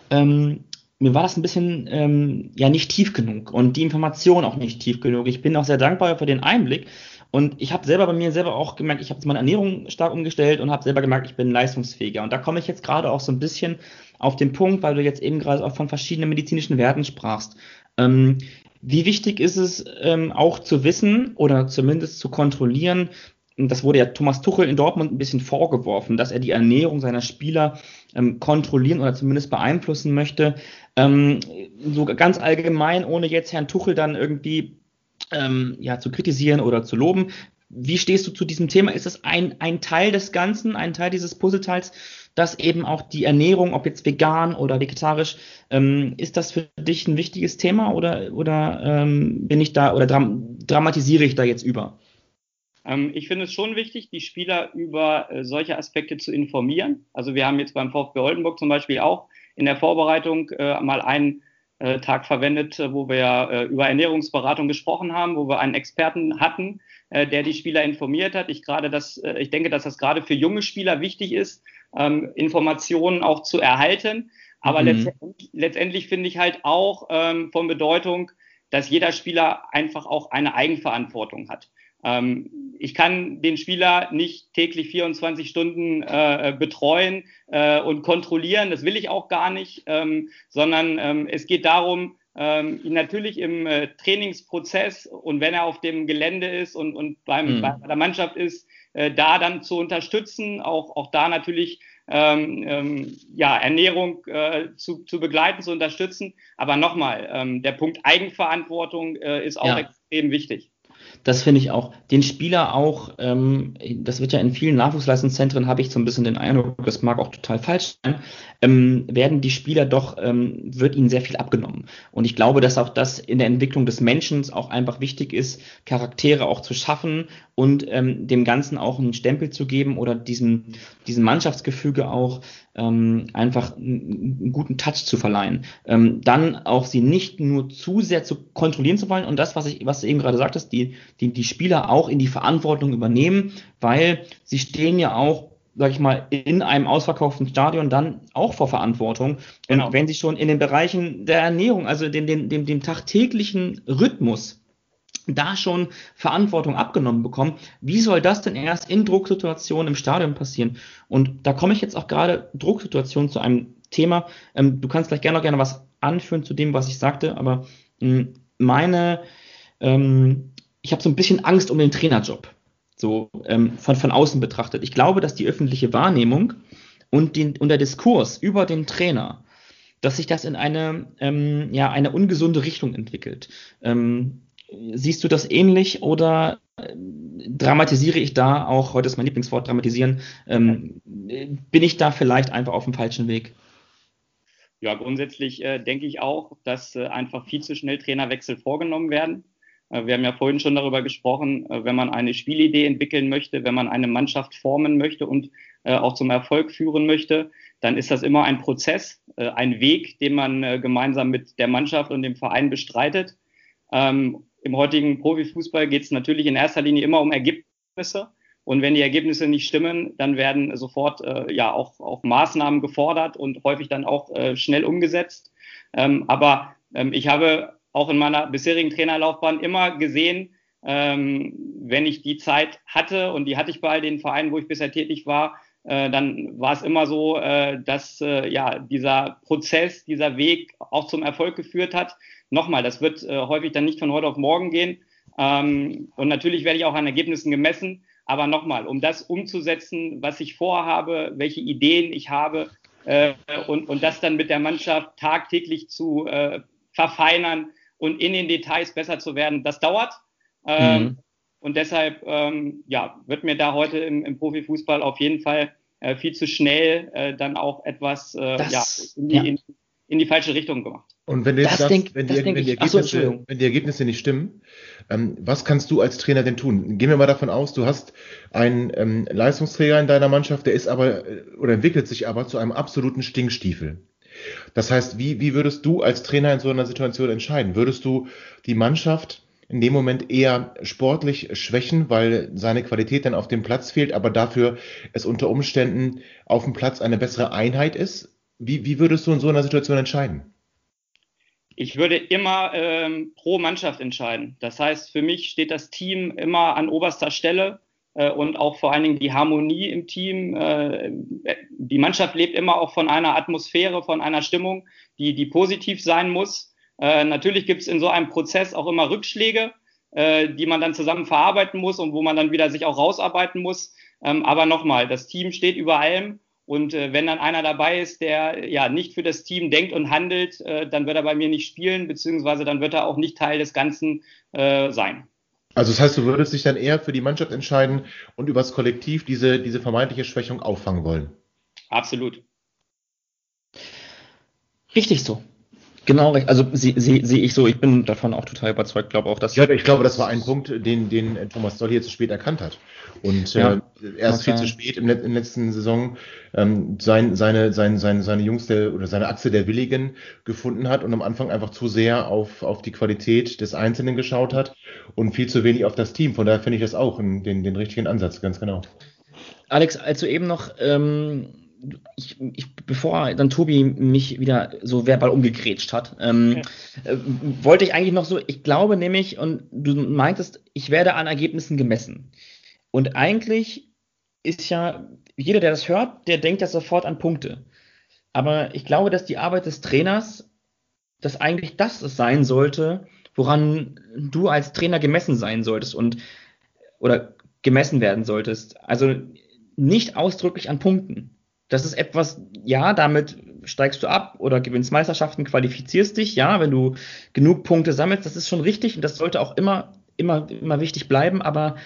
ähm, mir war das ein bisschen ähm, ja nicht tief genug und die Information auch nicht tief genug. Ich bin auch sehr dankbar für den Einblick, und ich habe selber bei mir selber auch gemerkt, ich habe meine Ernährung stark umgestellt und habe selber gemerkt, ich bin leistungsfähiger. Und da komme ich jetzt gerade auch so ein bisschen auf den Punkt, weil du jetzt eben gerade auch von verschiedenen medizinischen Werten sprachst. Ähm, wie wichtig ist es ähm, auch zu wissen oder zumindest zu kontrollieren, das wurde ja Thomas Tuchel in Dortmund ein bisschen vorgeworfen, dass er die Ernährung seiner Spieler ähm, kontrollieren oder zumindest beeinflussen möchte. Ähm, so ganz allgemein, ohne jetzt Herrn Tuchel dann irgendwie ähm, ja, zu kritisieren oder zu loben. Wie stehst du zu diesem Thema? Ist es ein, ein Teil des Ganzen, ein Teil dieses Puzzleteils, dass eben auch die Ernährung, ob jetzt vegan oder vegetarisch, ähm, ist das für dich ein wichtiges Thema oder, oder ähm, bin ich da oder dram dramatisiere ich da jetzt über? Ähm, ich finde es schon wichtig, die Spieler über äh, solche Aspekte zu informieren. Also wir haben jetzt beim VfB Oldenburg zum Beispiel auch in der Vorbereitung äh, mal einen Tag verwendet, äh, wo wir äh, über Ernährungsberatung gesprochen haben, wo wir einen Experten hatten, der die Spieler informiert hat. Ich gerade das, ich denke, dass das gerade für junge Spieler wichtig ist, ähm, Informationen auch zu erhalten. Aber mhm. letztendlich, letztendlich finde ich halt auch ähm, von Bedeutung, dass jeder Spieler einfach auch eine Eigenverantwortung hat. Ähm, ich kann den Spieler nicht täglich 24 Stunden äh, betreuen äh, und kontrollieren, das will ich auch gar nicht, ähm, sondern ähm, es geht darum, ähm, ihn natürlich im äh, Trainingsprozess und wenn er auf dem Gelände ist und, und beim, mhm. bei der Mannschaft ist, äh, da dann zu unterstützen, auch, auch da natürlich ähm, ähm, ja, Ernährung äh, zu, zu begleiten, zu unterstützen. Aber nochmal, ähm, der Punkt Eigenverantwortung äh, ist auch ja. extrem wichtig. Das finde ich auch, den Spieler auch, ähm, das wird ja in vielen Nachwuchsleistungszentren, habe ich so ein bisschen den Eindruck, das mag auch total falsch sein, ähm, werden die Spieler doch, ähm, wird ihnen sehr viel abgenommen. Und ich glaube, dass auch das in der Entwicklung des Menschen auch einfach wichtig ist, Charaktere auch zu schaffen und ähm, dem Ganzen auch einen Stempel zu geben oder diesem, diesem Mannschaftsgefüge auch ähm, einfach einen guten Touch zu verleihen. Ähm, dann auch sie nicht nur zu sehr zu kontrollieren zu wollen und das, was ich, was du eben gerade sagtest, die, die, die Spieler auch in die Verantwortung übernehmen, weil sie stehen ja auch sag ich mal, in einem ausverkauften Stadion dann auch vor Verantwortung. Genau. Und wenn sie schon in den Bereichen der Ernährung, also dem, dem, dem, dem tagtäglichen Rhythmus da schon Verantwortung abgenommen bekommen, wie soll das denn erst in Drucksituationen im Stadion passieren? Und da komme ich jetzt auch gerade Drucksituationen zu einem Thema. Ähm, du kannst gleich gerne noch gerne was anführen zu dem, was ich sagte, aber mh, hm, meine, ähm, ich habe so ein bisschen Angst um den Trainerjob, so ähm, von, von außen betrachtet. Ich glaube, dass die öffentliche Wahrnehmung und, den, und der Diskurs über den Trainer, dass sich das in eine, ähm, ja, eine ungesunde Richtung entwickelt. Ähm, Siehst du das ähnlich oder äh, dramatisiere ich da auch, heute ist mein Lieblingswort, dramatisieren, ähm, bin ich da vielleicht einfach auf dem falschen Weg? Ja, grundsätzlich äh, denke ich auch, dass äh, einfach viel zu schnell Trainerwechsel vorgenommen werden. Äh, wir haben ja vorhin schon darüber gesprochen, äh, wenn man eine Spielidee entwickeln möchte, wenn man eine Mannschaft formen möchte und äh, auch zum Erfolg führen möchte, dann ist das immer ein Prozess, ein Weg, den man gemeinsam mit der Mannschaft und dem Verein bestreitet. Ähm, im heutigen Profifußball geht es natürlich in erster Linie immer um Ergebnisse. Und wenn die Ergebnisse nicht stimmen, dann werden sofort ja auch, auch Maßnahmen gefordert und häufig dann auch schnell umgesetzt. Ähm, aber ähm, ich habe auch in meiner bisherigen Trainerlaufbahn immer gesehen, ähm, wenn ich die Zeit hatte, und die hatte ich bei den Vereinen, wo ich bisher tätig war, äh, dann war es immer so, äh, dass äh, ja dieser Prozess, dieser Weg auch zum Erfolg geführt hat nochmal, das wird äh, häufig dann nicht von heute auf morgen gehen. Ähm, und natürlich werde ich auch an Ergebnissen gemessen. Aber nochmal, um das umzusetzen, was ich vorhabe, welche Ideen ich habe äh, und, und das dann mit der Mannschaft tagtäglich zu äh, verfeinern und in den Details besser zu werden, das dauert. Ähm, mhm. Und deshalb ähm, ja, wird mir da heute im, im Profifußball auf jeden Fall äh, viel zu schnell äh, dann auch etwas äh, das, ja, in, die, ja. In, in die falsche Richtung gemacht. Und wenn, du jetzt sagst, denk, wenn, die, wenn, die Ergebnisse, wenn die Ergebnisse nicht stimmen, ähm, was kannst du als Trainer denn tun? Gehen wir mal davon aus, du hast einen ähm, Leistungsträger in deiner Mannschaft, der ist aber äh, oder entwickelt sich aber zu einem absoluten Stinkstiefel. Das heißt, wie, wie würdest du als Trainer in so einer Situation entscheiden? Würdest du die Mannschaft in dem Moment eher sportlich schwächen, weil seine Qualität dann auf dem Platz fehlt, aber dafür es unter Umständen auf dem Platz eine bessere Einheit ist? Wie, wie würdest du in so einer Situation entscheiden? Ich würde immer ähm, pro Mannschaft entscheiden. Das heißt, für mich steht das Team immer an oberster Stelle und auch vor allen Dingen die Harmonie im Team. Äh, die Mannschaft lebt immer auch von einer Atmosphäre, von einer Stimmung, die, die positiv sein muss. Äh, natürlich gibt es in so einem Prozess auch immer Rückschläge, äh, die man dann zusammen verarbeiten muss und wo man dann wieder sich auch rausarbeiten muss. Ähm, aber nochmal, das Team steht über allem und äh, wenn dann einer dabei ist, der ja nicht für das Team denkt und handelt, äh, dann wird er bei mir nicht spielen, beziehungsweise dann wird er auch nicht Teil des Ganzen äh, sein. Also das heißt, du würdest dich dann eher für die Mannschaft entscheiden und übers Kollektiv diese, diese vermeintliche Schwächung auffangen wollen. Absolut. Richtig so. Genau, also sehe seh, seh ich so, ich bin davon auch total überzeugt, glaube auch, dass. Ja, ich glaube, das war ein Punkt, den, den Thomas Doll hier zu spät erkannt hat. Und ja, äh, erst viel zu spät im, in letzten Saison ähm, sein, seine, sein, seine, seine jüngste oder seine Achse der Willigen gefunden hat und am Anfang einfach zu sehr auf, auf die Qualität des Einzelnen geschaut hat und viel zu wenig auf das Team. Von daher finde ich das auch den, den richtigen Ansatz, ganz genau. Alex, als du eben noch ähm, ich, ich, bevor dann Tobi mich wieder so verbal umgegrätscht hat, ähm, ja. äh, wollte ich eigentlich noch so, ich glaube nämlich, und du meintest, ich werde an Ergebnissen gemessen. Und eigentlich ist ja, jeder, der das hört, der denkt ja sofort an Punkte. Aber ich glaube, dass die Arbeit des Trainers, dass eigentlich das sein sollte, woran du als Trainer gemessen sein solltest und oder gemessen werden solltest. Also nicht ausdrücklich an Punkten das ist etwas, ja, damit steigst du ab oder gewinnst Meisterschaften, qualifizierst dich, ja, wenn du genug Punkte sammelst, das ist schon richtig und das sollte auch immer immer, immer wichtig bleiben, aber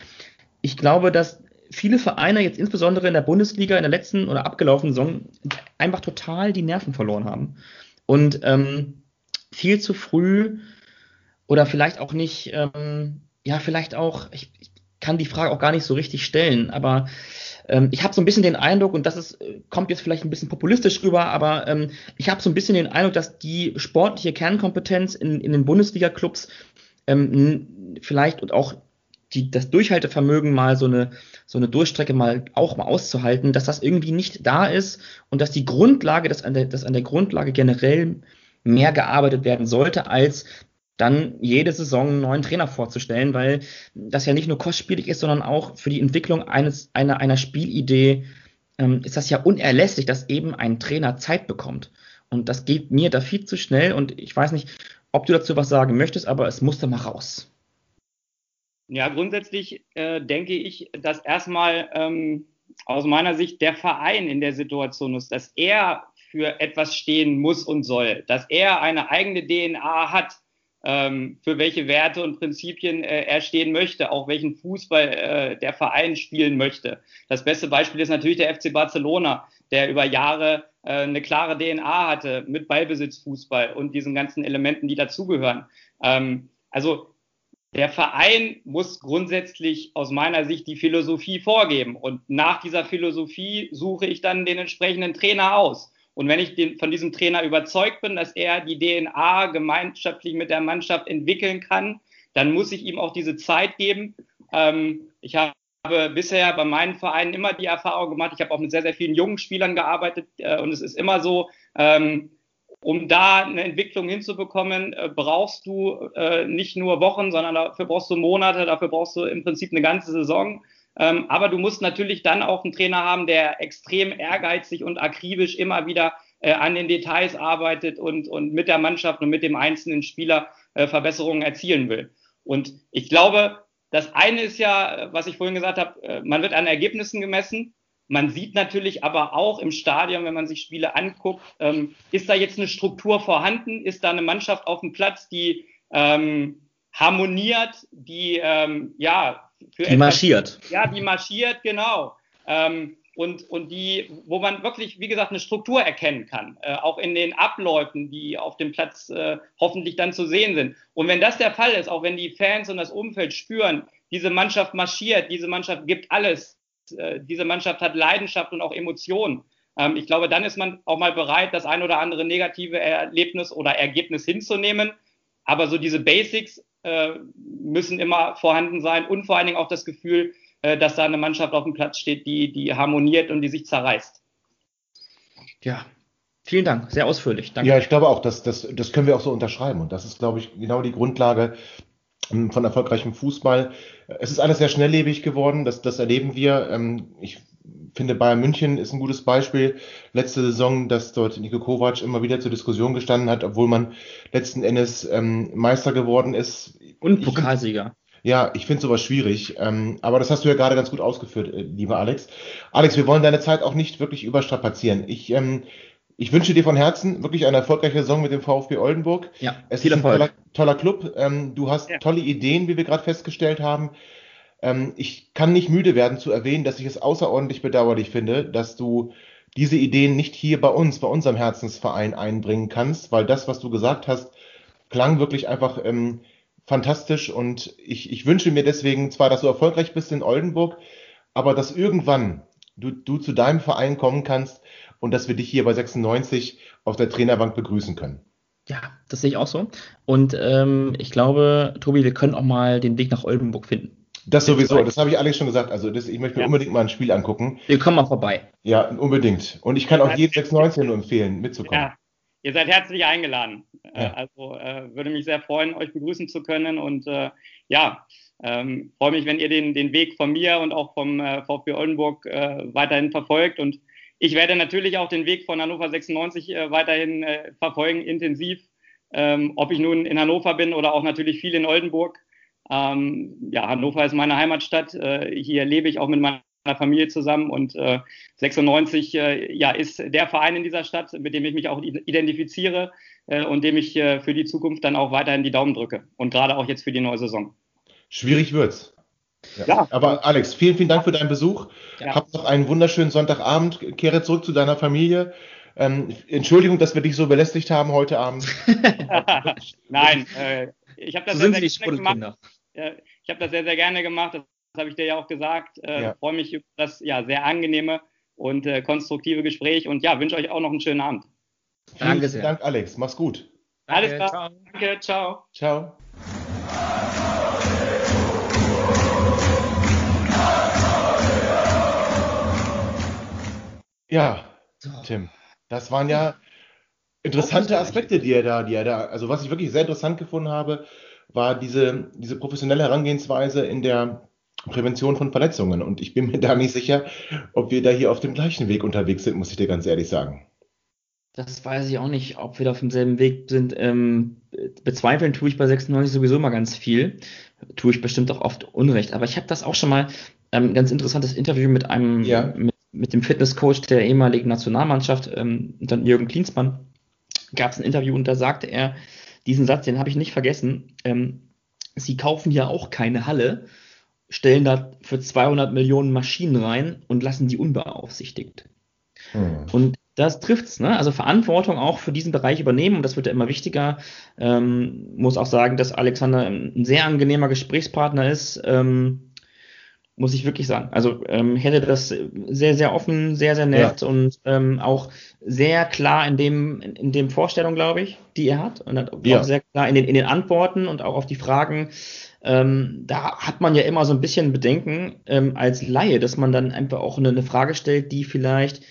ich glaube, dass viele Vereine jetzt insbesondere in der Bundesliga in der letzten oder abgelaufenen Saison einfach total die Nerven verloren haben. Und ähm, viel zu früh oder vielleicht auch nicht, ähm, ja, vielleicht auch, ich, ich kann die Frage auch gar nicht so richtig stellen, aber ähm, ich habe so ein bisschen den Eindruck, und das ist, kommt jetzt vielleicht ein bisschen populistisch rüber, aber ähm, ich habe so ein bisschen den Eindruck, dass die sportliche Kernkompetenz in, in den Bundesliga-Clubs ähm, vielleicht und auch die, das Durchhaltevermögen mal so eine, so eine Durchstrecke mal auch mal auszuhalten, dass das irgendwie nicht da ist und dass die Grundlage, dass an der, dass an der Grundlage generell mehr gearbeitet werden sollte, als dann jede Saison einen neuen Trainer vorzustellen, weil das ja nicht nur kostspielig ist, sondern auch für die Entwicklung eines, einer, einer Spielidee ähm, ist das ja unerlässlich, dass eben ein Trainer Zeit bekommt. Und das geht mir da viel zu schnell und ich weiß nicht, ob du dazu was sagen möchtest, aber es muss da mal raus. Ja, grundsätzlich äh, denke ich, dass erstmal ähm, aus meiner Sicht der Verein in der Situation ist, dass er für etwas stehen muss und soll, dass er eine eigene DNA hat, ähm, für welche Werte und Prinzipien äh, er stehen möchte, auch welchen Fußball äh, der Verein spielen möchte. Das beste Beispiel ist natürlich der FC Barcelona, der über Jahre äh, eine klare DNA hatte mit Ballbesitzfußball und diesen ganzen Elementen, die dazugehören. Ähm, also der Verein muss grundsätzlich aus meiner Sicht die Philosophie vorgeben und nach dieser Philosophie suche ich dann den entsprechenden Trainer aus. Und wenn ich den, von diesem Trainer überzeugt bin, dass er die DNA gemeinschaftlich mit der Mannschaft entwickeln kann, dann muss ich ihm auch diese Zeit geben. Ähm, ich habe bisher bei meinen Vereinen immer die Erfahrung gemacht, ich habe auch mit sehr, sehr vielen jungen Spielern gearbeitet äh, und es ist immer so, ähm, um da eine Entwicklung hinzubekommen, äh, brauchst du äh, nicht nur Wochen, sondern dafür brauchst du Monate, dafür brauchst du im Prinzip eine ganze Saison. Ähm, aber du musst natürlich dann auch einen Trainer haben, der extrem ehrgeizig und akribisch immer wieder äh, an den Details arbeitet und, und mit der Mannschaft und mit dem einzelnen Spieler äh, Verbesserungen erzielen will. Und ich glaube, das eine ist ja, was ich vorhin gesagt habe, äh, man wird an Ergebnissen gemessen. Man sieht natürlich aber auch im Stadion, wenn man sich Spiele anguckt, ähm, ist da jetzt eine Struktur vorhanden? Ist da eine Mannschaft auf dem Platz, die ähm, harmoniert, die ähm, ja für die etwas, marschiert. Ja, die marschiert, genau. Ähm, und, und die, wo man wirklich, wie gesagt, eine Struktur erkennen kann, äh, auch in den Abläufen, die auf dem Platz äh, hoffentlich dann zu sehen sind. Und wenn das der Fall ist, auch wenn die Fans und das Umfeld spüren, diese Mannschaft marschiert, diese Mannschaft gibt alles, äh, diese Mannschaft hat Leidenschaft und auch Emotionen, ähm, ich glaube, dann ist man auch mal bereit, das ein oder andere negative Erlebnis oder Ergebnis hinzunehmen. Aber so diese Basics äh, müssen immer vorhanden sein und vor allen Dingen auch das Gefühl, äh, dass da eine Mannschaft auf dem Platz steht, die, die harmoniert und die sich zerreißt. Ja, vielen Dank, sehr ausführlich. Danke. Ja, ich glaube auch, dass, das, das können wir auch so unterschreiben. Und das ist, glaube ich, genau die Grundlage ähm, von erfolgreichem Fußball. Es ist alles sehr schnelllebig geworden, das, das erleben wir. Ähm, ich finde, Bayern München ist ein gutes Beispiel. Letzte Saison, dass dort Niko Kovac immer wieder zur Diskussion gestanden hat, obwohl man letzten Endes ähm, Meister geworden ist. Und Pokalsieger. Ja, ich finde sowas schwierig. Ähm, aber das hast du ja gerade ganz gut ausgeführt, äh, lieber Alex. Alex, wir wollen deine Zeit auch nicht wirklich überstrapazieren. Ich, ähm, ich wünsche dir von Herzen wirklich eine erfolgreiche Saison mit dem VfB Oldenburg. Ja, es ist ein toller, toller Club. Ähm, du hast ja. tolle Ideen, wie wir gerade festgestellt haben. Ähm, ich kann nicht müde werden zu erwähnen, dass ich es außerordentlich bedauerlich finde, dass du diese Ideen nicht hier bei uns, bei unserem Herzensverein einbringen kannst, weil das, was du gesagt hast, klang wirklich einfach ähm, fantastisch und ich, ich wünsche mir deswegen zwar, dass du erfolgreich bist in Oldenburg, aber dass irgendwann du, du zu deinem Verein kommen kannst und dass wir dich hier bei 96 auf der Trainerbank begrüßen können. Ja, das sehe ich auch so. Und ähm, ich glaube, Tobi, wir können auch mal den Weg nach Oldenburg finden. Das sowieso, das habe ich Alex schon gesagt. Also das, ich möchte mir ja. unbedingt mal ein Spiel angucken. Wir kommen mal vorbei. Ja, unbedingt. Und ich kann auch jeden 619 nur empfehlen, mitzukommen. Ja, ihr seid herzlich eingeladen. Äh, ja. Also äh, würde mich sehr freuen, euch begrüßen zu können. Und äh, ja, ähm, freue mich, wenn ihr den, den Weg von mir und auch vom äh, VfB Oldenburg äh, weiterhin verfolgt. Und ich werde natürlich auch den Weg von Hannover 96 äh, weiterhin verfolgen, intensiv. Ähm, ob ich nun in Hannover bin oder auch natürlich viel in Oldenburg. Ähm, ja, Hannover ist meine Heimatstadt. Äh, hier lebe ich auch mit meiner Familie zusammen und äh, 96 äh, ja, ist der Verein in dieser Stadt, mit dem ich mich auch identifiziere äh, und dem ich äh, für die Zukunft dann auch weiterhin die Daumen drücke und gerade auch jetzt für die neue Saison. Schwierig wird's. Ja. ja. Aber Alex, vielen, vielen Dank für deinen Besuch. Ja. Hab noch einen wunderschönen Sonntagabend. Kehre zurück zu deiner Familie. Ähm, Entschuldigung, dass wir dich so belästigt haben heute Abend. Nein, äh, ich habe das so sehr, sehr gerne gemacht. Äh, ich habe das sehr, sehr gerne gemacht. Das, habe ich dir ja auch gesagt. Äh, ja. Freue mich über das ja, sehr angenehme und äh, konstruktive Gespräch und ja, wünsche euch auch noch einen schönen Abend. Danke sehr. Dank, Alex. Mach's gut. Alles klar. Ciao. Danke, ciao. Ciao. Ja, Tim, das waren ja interessante Aspekte, die er da, die er da, also was ich wirklich sehr interessant gefunden habe, war diese, diese professionelle Herangehensweise in der Prävention von Verletzungen. Und ich bin mir da nicht sicher, ob wir da hier auf dem gleichen Weg unterwegs sind, muss ich dir ganz ehrlich sagen. Das weiß ich auch nicht, ob wir da auf demselben Weg sind. Ähm, bezweifeln tue ich bei 96 sowieso immer ganz viel. Tue ich bestimmt auch oft Unrecht. Aber ich habe das auch schon mal ähm, ganz interessantes Interview mit einem, ja. mit, mit, dem Fitnesscoach der ehemaligen Nationalmannschaft, ähm, dann Jürgen Klinsmann, gab es ein Interview und da sagte er diesen Satz, den habe ich nicht vergessen. Ähm, Sie kaufen ja auch keine Halle, stellen da für 200 Millionen Maschinen rein und lassen die unbeaufsichtigt. Hm. Und das trifft's, ne? Also Verantwortung auch für diesen Bereich übernehmen und das wird ja immer wichtiger. Ähm, muss auch sagen, dass Alexander ein sehr angenehmer Gesprächspartner ist. Ähm, muss ich wirklich sagen. Also ähm, hätte das sehr, sehr offen, sehr, sehr nett ja. und ähm, auch sehr klar in dem, in, in dem Vorstellung, glaube ich, die er hat. Und hat ja. auch sehr klar in den, in den Antworten und auch auf die Fragen. Ähm, da hat man ja immer so ein bisschen Bedenken ähm, als Laie, dass man dann einfach auch eine, eine Frage stellt, die vielleicht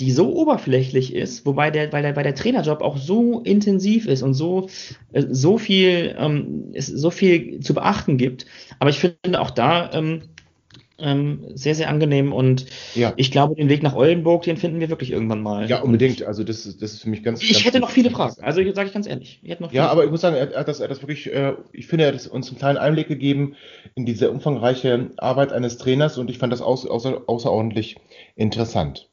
die so oberflächlich ist, wobei der, weil der, weil der Trainerjob auch so intensiv ist und so, äh, so viel, ähm, es so viel zu beachten gibt. Aber ich finde auch da ähm, ähm, sehr, sehr angenehm und ja. ich glaube, den Weg nach Oldenburg, den finden wir wirklich irgendwann mal. Ja, unbedingt. Also das, ist, das ist für mich ganz. Ich ganz hätte noch viele Fragen. Also sage ich ganz ehrlich. Ich noch ja, aber ich muss sagen, er hat das, er hat das wirklich, äh, ich finde, er hat uns einen kleinen Einblick gegeben in diese umfangreiche Arbeit eines Trainers und ich fand das außer, außerordentlich interessant.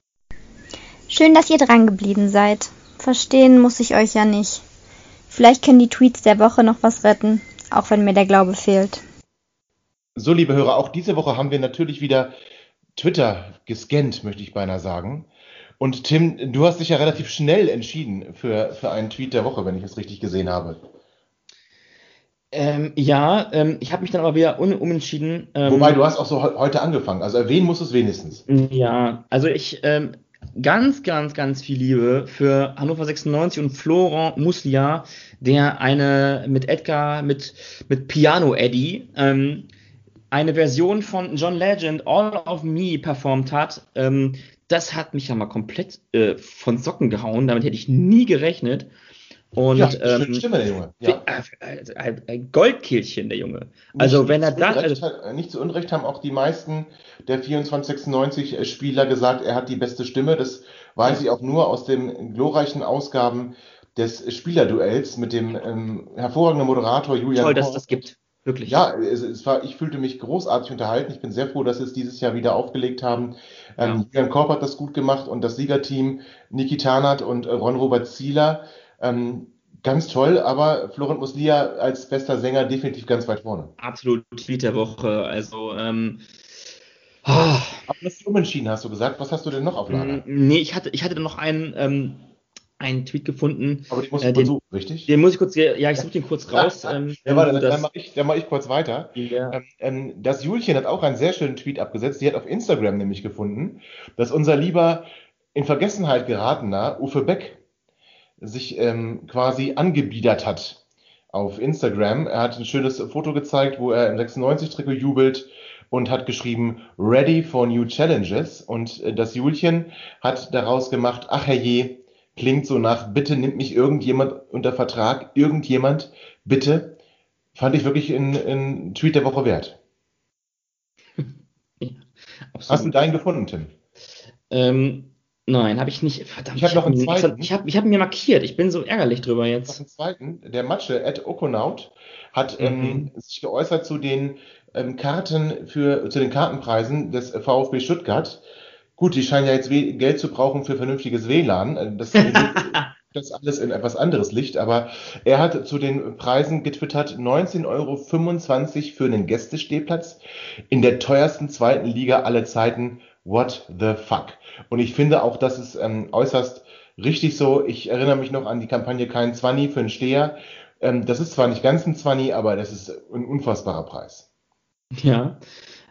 Schön, dass ihr dran geblieben seid. Verstehen muss ich euch ja nicht. Vielleicht können die Tweets der Woche noch was retten, auch wenn mir der Glaube fehlt. So, liebe Hörer, auch diese Woche haben wir natürlich wieder Twitter gescannt, möchte ich beinahe sagen. Und Tim, du hast dich ja relativ schnell entschieden für, für einen Tweet der Woche, wenn ich es richtig gesehen habe. Ähm, ja, ähm, ich habe mich dann aber wieder un umentschieden. Ähm, Wobei, du hast auch so heute angefangen, also erwähnen musst du es wenigstens. Ja, also ich ähm, ganz, ganz, ganz viel Liebe für Hannover 96 und Florent Muslia, der eine mit Edgar, mit, mit Piano Eddie, ähm, eine Version von John Legend All of Me performt hat. Ähm, das hat mich ja mal komplett äh, von Socken gehauen. Damit hätte ich nie gerechnet. Und ja, ähm, Stimme, der Junge. Ja. Ein, ein Goldkehlchen, der Junge. Also nicht, wenn er da. Also, nicht zu Unrecht haben auch die meisten der 2496 Spieler gesagt, er hat die beste Stimme. Das weiß ich auch nur aus den glorreichen Ausgaben des Spielerduells mit dem ähm, hervorragenden Moderator Julian. Toll, dass es das gibt. Wirklich. Ja, es, es, war, ich fühlte mich großartig unterhalten. Ich bin sehr froh, dass sie es dieses Jahr wieder aufgelegt haben. Ähm, ja. Julian Korb hat das gut gemacht und das Siegerteam Niki Tarnat und äh, Ron-Robert Zieler ähm, ganz toll, aber Florent Muslia als bester Sänger definitiv ganz weit vorne. Absolut Tweet der Woche. Also, ähm, oh. Aber das ist umentschieden, hast du gesagt. Was hast du denn noch auf Lager? Mm, nee, ich hatte, ich hatte noch einen, ähm, einen Tweet gefunden. Aber musst du äh, den, suchen, richtig? Den muss ich kurz, ja, ich suche den kurz raus. ähm, ja, warte, dann, dann mache ich, mach ich kurz weiter. Ja. Ähm, ähm, das Julchen hat auch einen sehr schönen Tweet abgesetzt. Die hat auf Instagram nämlich gefunden, dass unser lieber in Vergessenheit geratener Uwe Beck sich ähm, quasi angebiedert hat auf Instagram. Er hat ein schönes Foto gezeigt, wo er im 96-Trikot jubelt und hat geschrieben, ready for new challenges. Und äh, das Julchen hat daraus gemacht, ach herrje, klingt so nach, bitte nimmt mich irgendjemand unter Vertrag, irgendjemand, bitte. Fand ich wirklich ein Tweet der Woche wert. ja, Hast du deinen gefunden, Tim? Ähm, Nein, habe ich nicht. Verdammt. Ich habe noch einen zweiten. Ich habe ich hab mir markiert. Ich bin so ärgerlich drüber jetzt. Noch einen zweiten. Der Matsche, Ed Okonaut, hat ähm, mhm. ähm, sich geäußert zu den ähm, Karten für, zu den Kartenpreisen des VfB Stuttgart. Gut, die scheinen ja jetzt Geld zu brauchen für vernünftiges WLAN. Äh, das, das alles in etwas anderes Licht, aber er hat zu den Preisen getwittert 19,25 Euro für einen Gästestehplatz in der teuersten zweiten Liga aller Zeiten. What the fuck? Und ich finde auch, das ist ähm, äußerst richtig so. Ich erinnere mich noch an die Kampagne Kein Zwanni für einen Steher. Ähm, das ist zwar nicht ganz ein Zwanni, aber das ist ein unfassbarer Preis. Ja.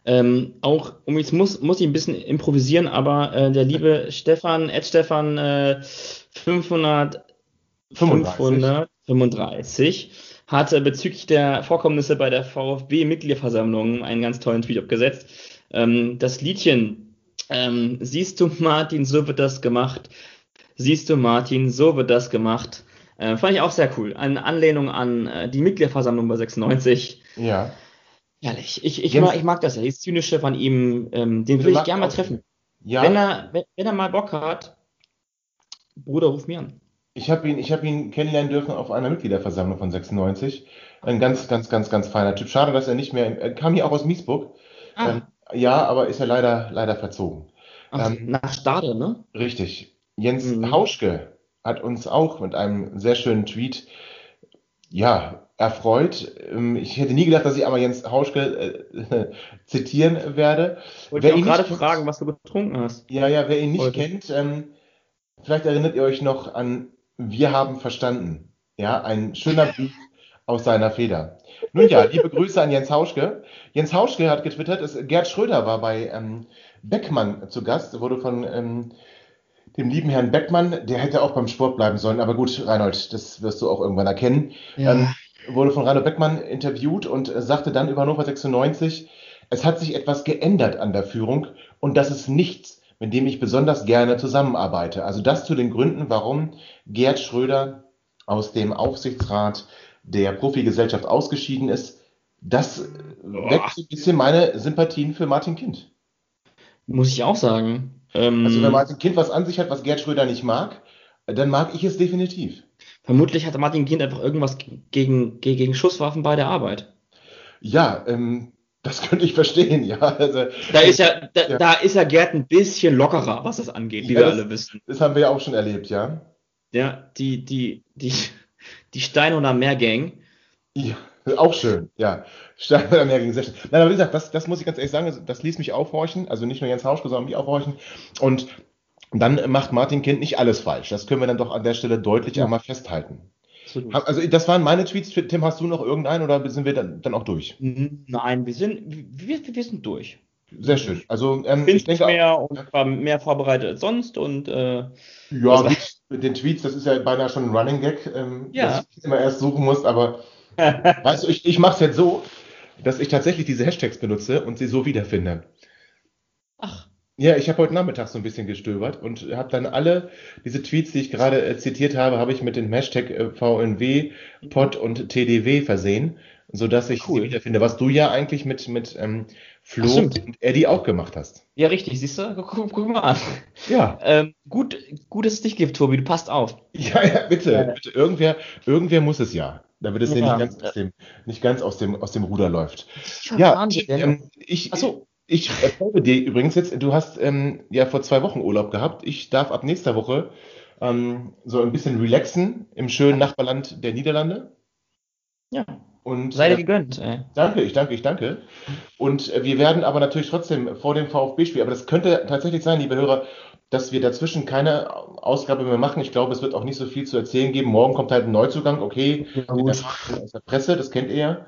Ähm, auch, um jetzt muss, muss ich ein bisschen improvisieren, aber äh, der liebe Stefan, Ed Stefan äh, 500, 535 hat äh, bezüglich der Vorkommnisse bei der VfB-Mitgliederversammlung einen ganz tollen Tweet abgesetzt. Ähm, das Liedchen, ähm, siehst du Martin, so wird das gemacht. Siehst du Martin, so wird das gemacht. Äh, fand ich auch sehr cool. Eine Anlehnung an äh, die Mitgliederversammlung bei 96. Ja. Herrlich. Ich, ich, mag, ich mag das ja. Dieses Zynische von ihm, ähm, den will ich gerne mal treffen. Ja. Wenn, er, wenn, wenn er mal Bock hat, Bruder, ruf mich an. Ich habe ihn, ich hab ihn kennenlernen dürfen auf einer Mitgliederversammlung von 96. Ein ganz, ganz, ganz, ganz feiner Typ. Schade, dass er nicht mehr. Er kam hier auch aus Miesburg. Ah. Ähm, ja, aber ist er leider, leider verzogen. Ach, Ähm, nach Stade, ne? Richtig. Jens Mhm. Hauschke hat uns auch mit einem sehr schönen Tweet, ja, erfreut. Ähm, Ich hätte nie gedacht, dass ich einmal Jens Hauschke äh, zitieren werde. Wollte Wer ich gerade kennt- fragen, was du getrunken hast. Ja, ja, wer ihn nicht Heute. kennt, ähm, vielleicht erinnert ihr euch noch an Wir haben verstanden. Ja, ein schöner Brief aus seiner Feder. Nun ja, liebe Grüße an Jens Hauschke. Jens Hauschke hat getwittert, es, Gerd Schröder war bei ähm, Beckmann zu Gast, wurde von ähm, dem lieben Herrn Beckmann, der hätte auch beim Sport bleiben sollen, aber gut, Reinhold, das wirst du auch irgendwann erkennen, ähm, wurde von Reinhold Beckmann interviewt und äh, sagte dann über Hannover 96, es hat sich etwas geändert an der Führung und das ist nichts, mit dem ich besonders gerne zusammenarbeite. Also das zu den Gründen, warum Gerd Schröder aus dem Aufsichtsrat der Profigesellschaft ausgeschieden ist. Das äh, weckt so ein bisschen meine Sympathien für Martin Kind. Muss ich auch sagen. Ähm, Also wenn Martin Kind was an sich hat, was Gerd Schröder nicht mag, dann mag ich es definitiv. vermutlich hatte Martin Kind einfach irgendwas gegen, gegen, gegen Schusswaffen bei der Arbeit. Ja, ähm, das könnte ich verstehen, ja. Also, Da ist ja, da, Ja. da ist ja Gerd ein bisschen lockerer, was das angeht, wie Ja, wir das- alle wissen. das haben wir ja auch schon erlebt, ja. Ja, die, die, die, die Stein- oder Meergang. Ja, auch schön, ja. Stark oder mehr gegen sehr schön. Nein, aber wie gesagt, das, das muss ich ganz ehrlich sagen, das ließ mich aufhorchen. Also nicht nur Jens Hauschke, sondern mich aufhorchen. Und dann macht Martin Kind nicht alles falsch. Das können wir dann doch an der Stelle deutlich Ja. einmal festhalten. Ha- Also das waren meine Tweets. Tim, hast du noch irgendeinen oder sind wir dann, dann auch durch? Nein, wir sind, wir, wir sind durch. Sehr schön. Also ähm, ich denke, mehr und war mehr vorbereitet als sonst und äh, ja, Also- mit den Tweets, das ist ja beinahe schon ein Running Gag, ähm, Ja. dass ich immer erst suchen muss, aber weißt du, ich, ich mache es jetzt so, dass ich tatsächlich diese Hashtags benutze und sie so wiederfinde. ach, Ja, ich habe heute Nachmittag so ein bisschen gestöbert und habe dann alle diese Tweets, die ich gerade äh, zitiert habe, habe ich mit dem Hashtag äh, VNW, POD und TDW versehen, sodass ich Cool. sie wiederfinde, was du ja eigentlich mit, mit ähm, Flo Ach, stimmt. und Eddie auch gemacht hast. ja richtig, siehst du? Guck, guck, guck mal an. Ja, Ähm, gut, gut, dass es dich gibt, Tobi, du passt auf. ja, ja, bitte, Ja. bitte. Irgendwer, irgendwer muss es ja, damit es Ja. nicht ganz aus dem, nicht ganz aus dem, aus dem Ruder läuft. Ja, ähm, ich, Ach so. Ich erzähle dir übrigens jetzt, du hast ähm, ja vor zwei Wochen Urlaub gehabt. Ich darf ab nächster Woche ähm, so ein bisschen relaxen im schönen Nachbarland der Niederlande. Ja, Und sei dir äh, gegönnt. Ey. danke, ich danke, ich danke. Und äh, wir werden aber natürlich trotzdem vor dem VfB-Spiel, aber das könnte tatsächlich sein, liebe Hörer, dass wir dazwischen keine Ausgabe mehr machen. Ich glaube, es wird auch nicht so viel zu erzählen geben. Morgen kommt halt ein Neuzugang, okay, Ja, aus der Presse, das kennt ihr ja.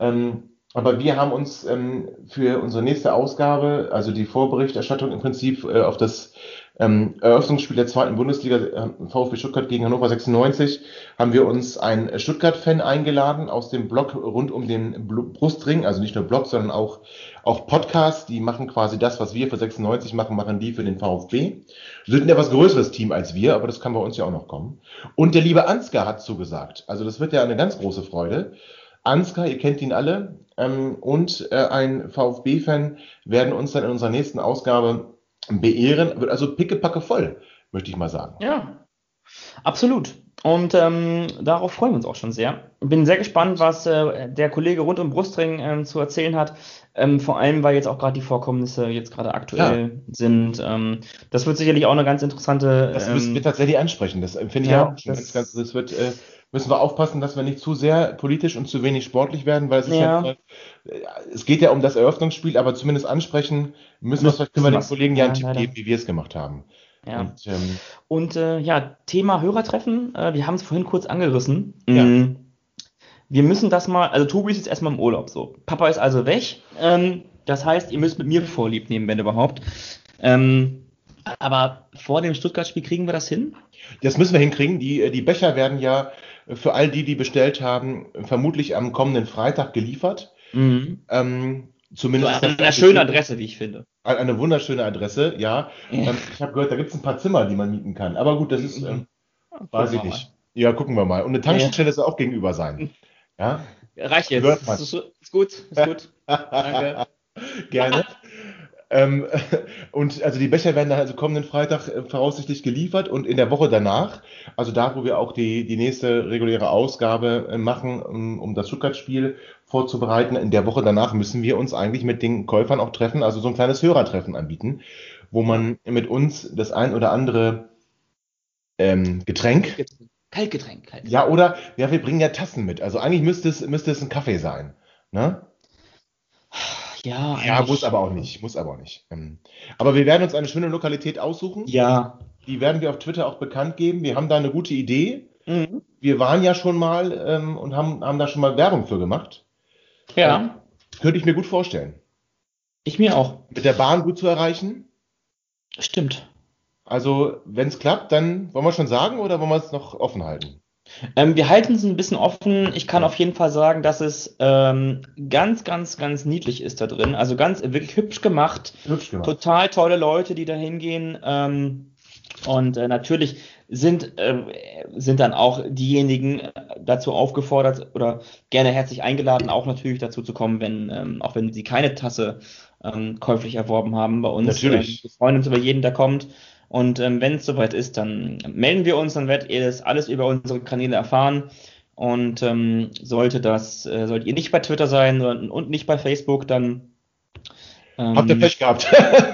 Ähm, aber wir haben uns ähm, für unsere nächste Ausgabe, also die Vorberichterstattung im Prinzip äh, auf das ähm, Eröffnungsspiel der zweiten Bundesliga, äh, VfB Stuttgart gegen Hannover 96, haben wir uns einen Stuttgart-Fan eingeladen aus dem Blog rund um den Brustring, also nicht nur Blog, sondern auch, auch Podcast. Die machen quasi das, was wir für 96 machen, machen die für den VfB. Sind ein etwas größeres Team als wir, aber das kann bei uns ja auch noch kommen. Und der liebe Ansgar hat zugesagt. Also das wird ja eine ganz große Freude. Ansgar, ihr kennt ihn alle, ähm, und äh, ein VfB-Fan werden uns dann in unserer nächsten Ausgabe beehren. Wird also pickepacke voll, möchte ich mal sagen. Ja, absolut. Und ähm, darauf freuen wir uns auch schon sehr. Bin sehr gespannt, was äh, der Kollege rund um Brustring ähm, zu erzählen hat. Ähm, vor allem, weil jetzt auch gerade die Vorkommnisse jetzt gerade aktuell ja. sind. Ähm, das wird sicherlich auch eine ganz interessante. Das müssen wir tatsächlich ansprechen. Das finde ich ja, auch schon das, ganz, ganz. Das wird, äh, müssen wir aufpassen, dass wir nicht zu sehr politisch und zu wenig sportlich werden, weil es ist ja, ja es geht ja um das Eröffnungsspiel, aber zumindest ansprechen müssen wir es, können wir den Kollegen ja einen Tipp geben, wie wir es gemacht haben. Ja. Und, ähm, und äh, ja, Thema Hörertreffen, äh, wir haben es vorhin kurz angerissen. Ja. Mhm. Wir müssen das mal, also Tobi ist jetzt erstmal im Urlaub so. Papa ist also weg. Ähm, das heißt, ihr müsst mit mir vorlieb nehmen, wenn überhaupt. Ähm, aber vor dem Stuttgart-Spiel kriegen wir das hin? Das müssen wir hinkriegen. Die, äh, die Becher werden ja für all die, die bestellt haben, vermutlich am kommenden Freitag geliefert. Mhm. Ähm, zumindest so an einer schönen Adresse, wie ich finde. Eine wunderschöne Adresse, ja. Ähm, ich habe gehört, da gibt es ein paar Zimmer, die man mieten kann. Aber gut, das ist, ähm, weiß ich nicht. Ja, gucken wir mal. Und eine Tankstelle ja. soll auch gegenüber sein. Ja. Reicht jetzt. Ist, ist, ist, gut, ist gut. Danke. Gerne. Ähm, und also die Becher werden dann also kommenden Freitag äh, voraussichtlich geliefert und in der Woche danach, also da, wo wir auch die, die nächste reguläre Ausgabe äh, machen, um, um das Stuttgart-Spiel vorzubereiten, in der Woche danach müssen wir uns eigentlich mit den Käufern auch treffen, also so ein kleines Hörertreffen anbieten, wo man mit uns das ein oder andere ähm, Getränk. Kaltgetränk. Kaltgetränk. Ja, oder ja, wir bringen ja Tassen mit. Also eigentlich müsste es, müsste es ein Kaffee sein. Ne? Ja, ja muss aber auch nicht. Muss aber auch nicht. Ähm, aber wir werden uns eine schöne Lokalität aussuchen. Ja. Die werden wir auf Twitter auch bekannt geben. Wir haben da eine gute Idee. Mhm. Wir waren ja schon mal ähm, und haben, haben da schon mal Werbung für gemacht. Ja. Ähm, könnte ich mir gut vorstellen. Ich mir auch. Mit der Bahn gut zu erreichen. Stimmt. Also, wenn es klappt, dann wollen wir schon sagen oder wollen wir es noch offen halten? Ähm, wir halten es ein bisschen offen. Ich kann auf jeden Fall sagen, dass es ähm, ganz, ganz, ganz niedlich ist da drin. Also ganz wirklich hübsch gemacht. Hübsch gemacht. Total tolle Leute, die da hingehen. Ähm, und äh, natürlich sind, äh, sind dann auch diejenigen äh, dazu aufgefordert oder gerne herzlich eingeladen, auch natürlich dazu zu kommen, wenn, ähm, auch wenn sie keine Tasse ähm, käuflich erworben haben bei uns. Natürlich. Ähm, wir freuen uns über jeden, der kommt. Und ähm, wenn es soweit ist, dann melden wir uns, dann werdet ihr das alles über unsere Kanäle erfahren. Und ähm, sollte das, äh, solltet ihr nicht bei Twitter sein und nicht bei Facebook, dann ähm, Habt ihr Pech gehabt?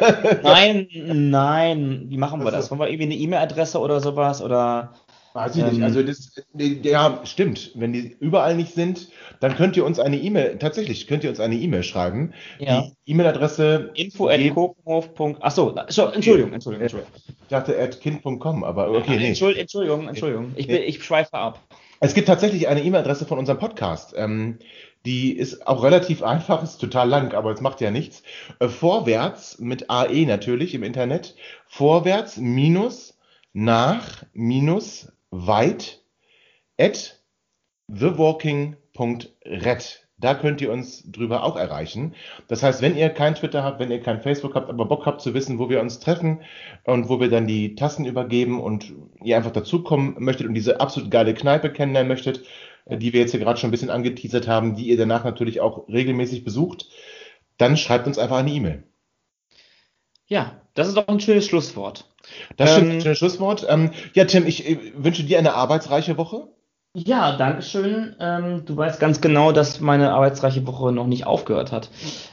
nein, nein. Wie machen wir das? Wollen wir irgendwie eine E-Mail-Adresse oder sowas? Oder Weiß ich ähm, nicht. Also das, ja, stimmt. Wenn die überall nicht sind, dann könnt ihr uns eine E-Mail, tatsächlich könnt ihr uns eine E-Mail schreiben. Ja. Die E-Mail-Adresse info at. Achso, Entschuldigung, Entschuldigung, Entschuldigung. Ich dachte at kind.com, aber okay, nee. Entschuldigung, Entschuldigung. Ich, bin, ich schweife ab. Es gibt tatsächlich eine E-Mail-Adresse von unserem Podcast. Ähm, die ist auch relativ einfach, ist total lang, aber es macht ja nichts. Äh, vorwärts mit AE natürlich im Internet. Vorwärts minus nach minus weit at thewalking.red. Da könnt ihr uns drüber auch erreichen. Das heißt, wenn ihr kein Twitter habt, wenn ihr kein Facebook habt, aber Bock habt zu wissen, wo wir uns treffen und wo wir dann die Tassen übergeben und ihr einfach dazukommen möchtet und diese absolut geile Kneipe kennenlernen möchtet, äh, die wir jetzt hier gerade schon ein bisschen angeteasert haben, die ihr danach natürlich auch regelmäßig besucht, dann schreibt uns einfach eine E-Mail. Ja, das ist doch ein schönes Schlusswort. Das ist ähm, ein schönes Schlusswort. Ähm, ja, Tim, ich äh, wünsche dir eine arbeitsreiche Woche. Ja, danke schön. Ähm, du weißt ganz genau, dass meine arbeitsreiche Woche noch nicht aufgehört hat.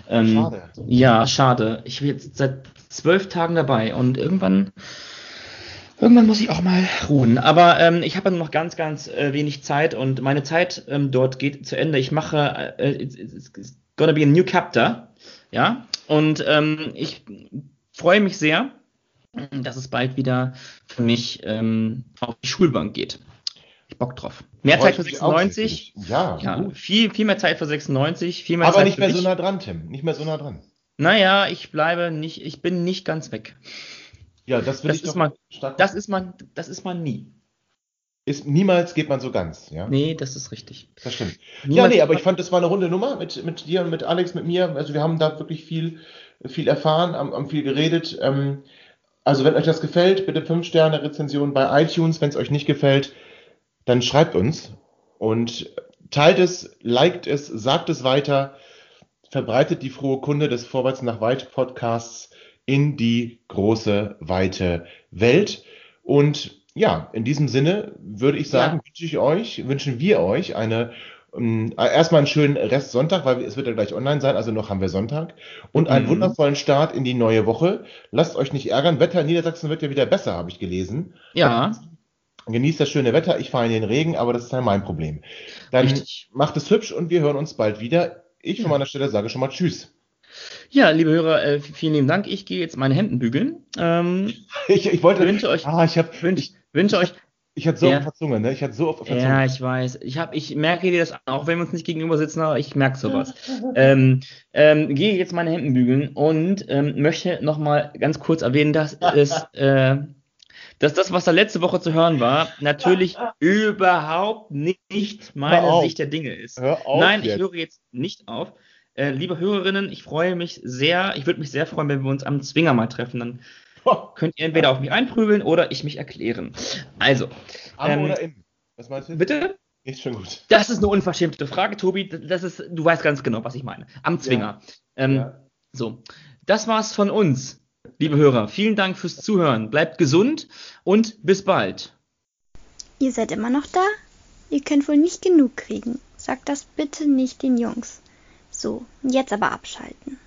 Ähm, schade. Ja, schade. Ich bin jetzt seit zwölf Tagen dabei und irgendwann, irgendwann muss ich auch mal ruhen. Aber ähm, ich habe noch ganz, ganz äh, wenig Zeit und meine Zeit ähm, dort geht zu Ende. Ich mache, äh, it's, it's gonna be a new chapter. Ja, und ähm, ich freue mich sehr, dass es bald wieder für mich ähm, auf die Schulbank geht. Ich Bock drauf. Mehr Zeit für 96. Ja, ja viel, viel mehr Zeit für 96. Viel mehr Aber Zeit nicht mehr so nah dran, Tim. Nicht mehr so nah dran. Naja, ich bleibe nicht, ich bin nicht ganz weg. Ja, das will das ich ist man, Das ist man, das ist man nie. Ist, niemals geht man so ganz, ja? Nee, das ist richtig. Das stimmt. Niemals ja, nee, aber ich fand, das war eine runde Nummer mit, mit dir und mit Alex, mit mir. Also wir haben da wirklich viel, viel erfahren, haben, haben viel geredet. Ähm, also wenn euch das gefällt, bitte 5 Sterne Rezension bei iTunes. Wenn es euch nicht gefällt, dann schreibt uns und teilt es, liked es, sagt es weiter, verbreitet die frohe Kunde des Vorwärts nach Weit Podcasts in die große, weite Welt. Und ja, in diesem Sinne würde ich sagen, Ja. wünsche ich euch, wünschen wir euch eine ähm, erstmal einen schönen Rest Sonntag, weil es wird ja gleich online sein, also noch haben wir Sonntag. Und einen Mhm. wundervollen Start in die neue Woche. Lasst euch nicht ärgern. Wetter in Niedersachsen wird ja wieder besser, habe ich gelesen. Ja, Genießt das schöne Wetter. Ich fahre in den Regen, aber das ist halt mein Problem. Dann richtig. macht es hübsch und wir hören uns bald wieder. Ich von meiner Stelle sage schon mal Tschüss. Ja, liebe Hörer, äh, vielen lieben Dank. Ich gehe jetzt meine Hemden bügeln. Ähm, Ich, ich wollte. wünsche euch, Ah, ich habe wünsche, wünsche euch ich hatte so Ja. auf der Zunge, ne? Ich hatte so auf der Zunge. Ja, ich weiß. Ich hab, ich merke dir das an, auch wenn wir uns nicht gegenüber sitzen, aber ich merke sowas. ähm, ähm, gehe jetzt meine Hemden bügeln und ähm, möchte nochmal ganz kurz erwähnen, dass es, äh, dass das, was da letzte Woche zu hören war, natürlich überhaupt nicht meine. Sicht der Dinge ist. Hör auf Nein, ich jetzt. höre jetzt nicht auf. Äh, liebe Hörerinnen, ich freue mich sehr, ich würde mich sehr freuen, wenn wir uns am Zwinger mal treffen. Dann könnt ihr entweder auf mich einprügeln oder ich mich erklären. Also, Am ähm, oder im? Was meinst du? bitte? Ist schon gut. Das ist eine unverschämte Frage, Tobi. Das ist, du weißt ganz genau, was ich meine. Am Zwinger. Ähm, Ja. So, das war's von uns, liebe Hörer. Vielen Dank fürs Zuhören. Bleibt gesund und bis bald. Ihr seid immer noch da? Ihr könnt wohl nicht genug kriegen. Sagt das bitte nicht den Jungs. So, jetzt aber abschalten.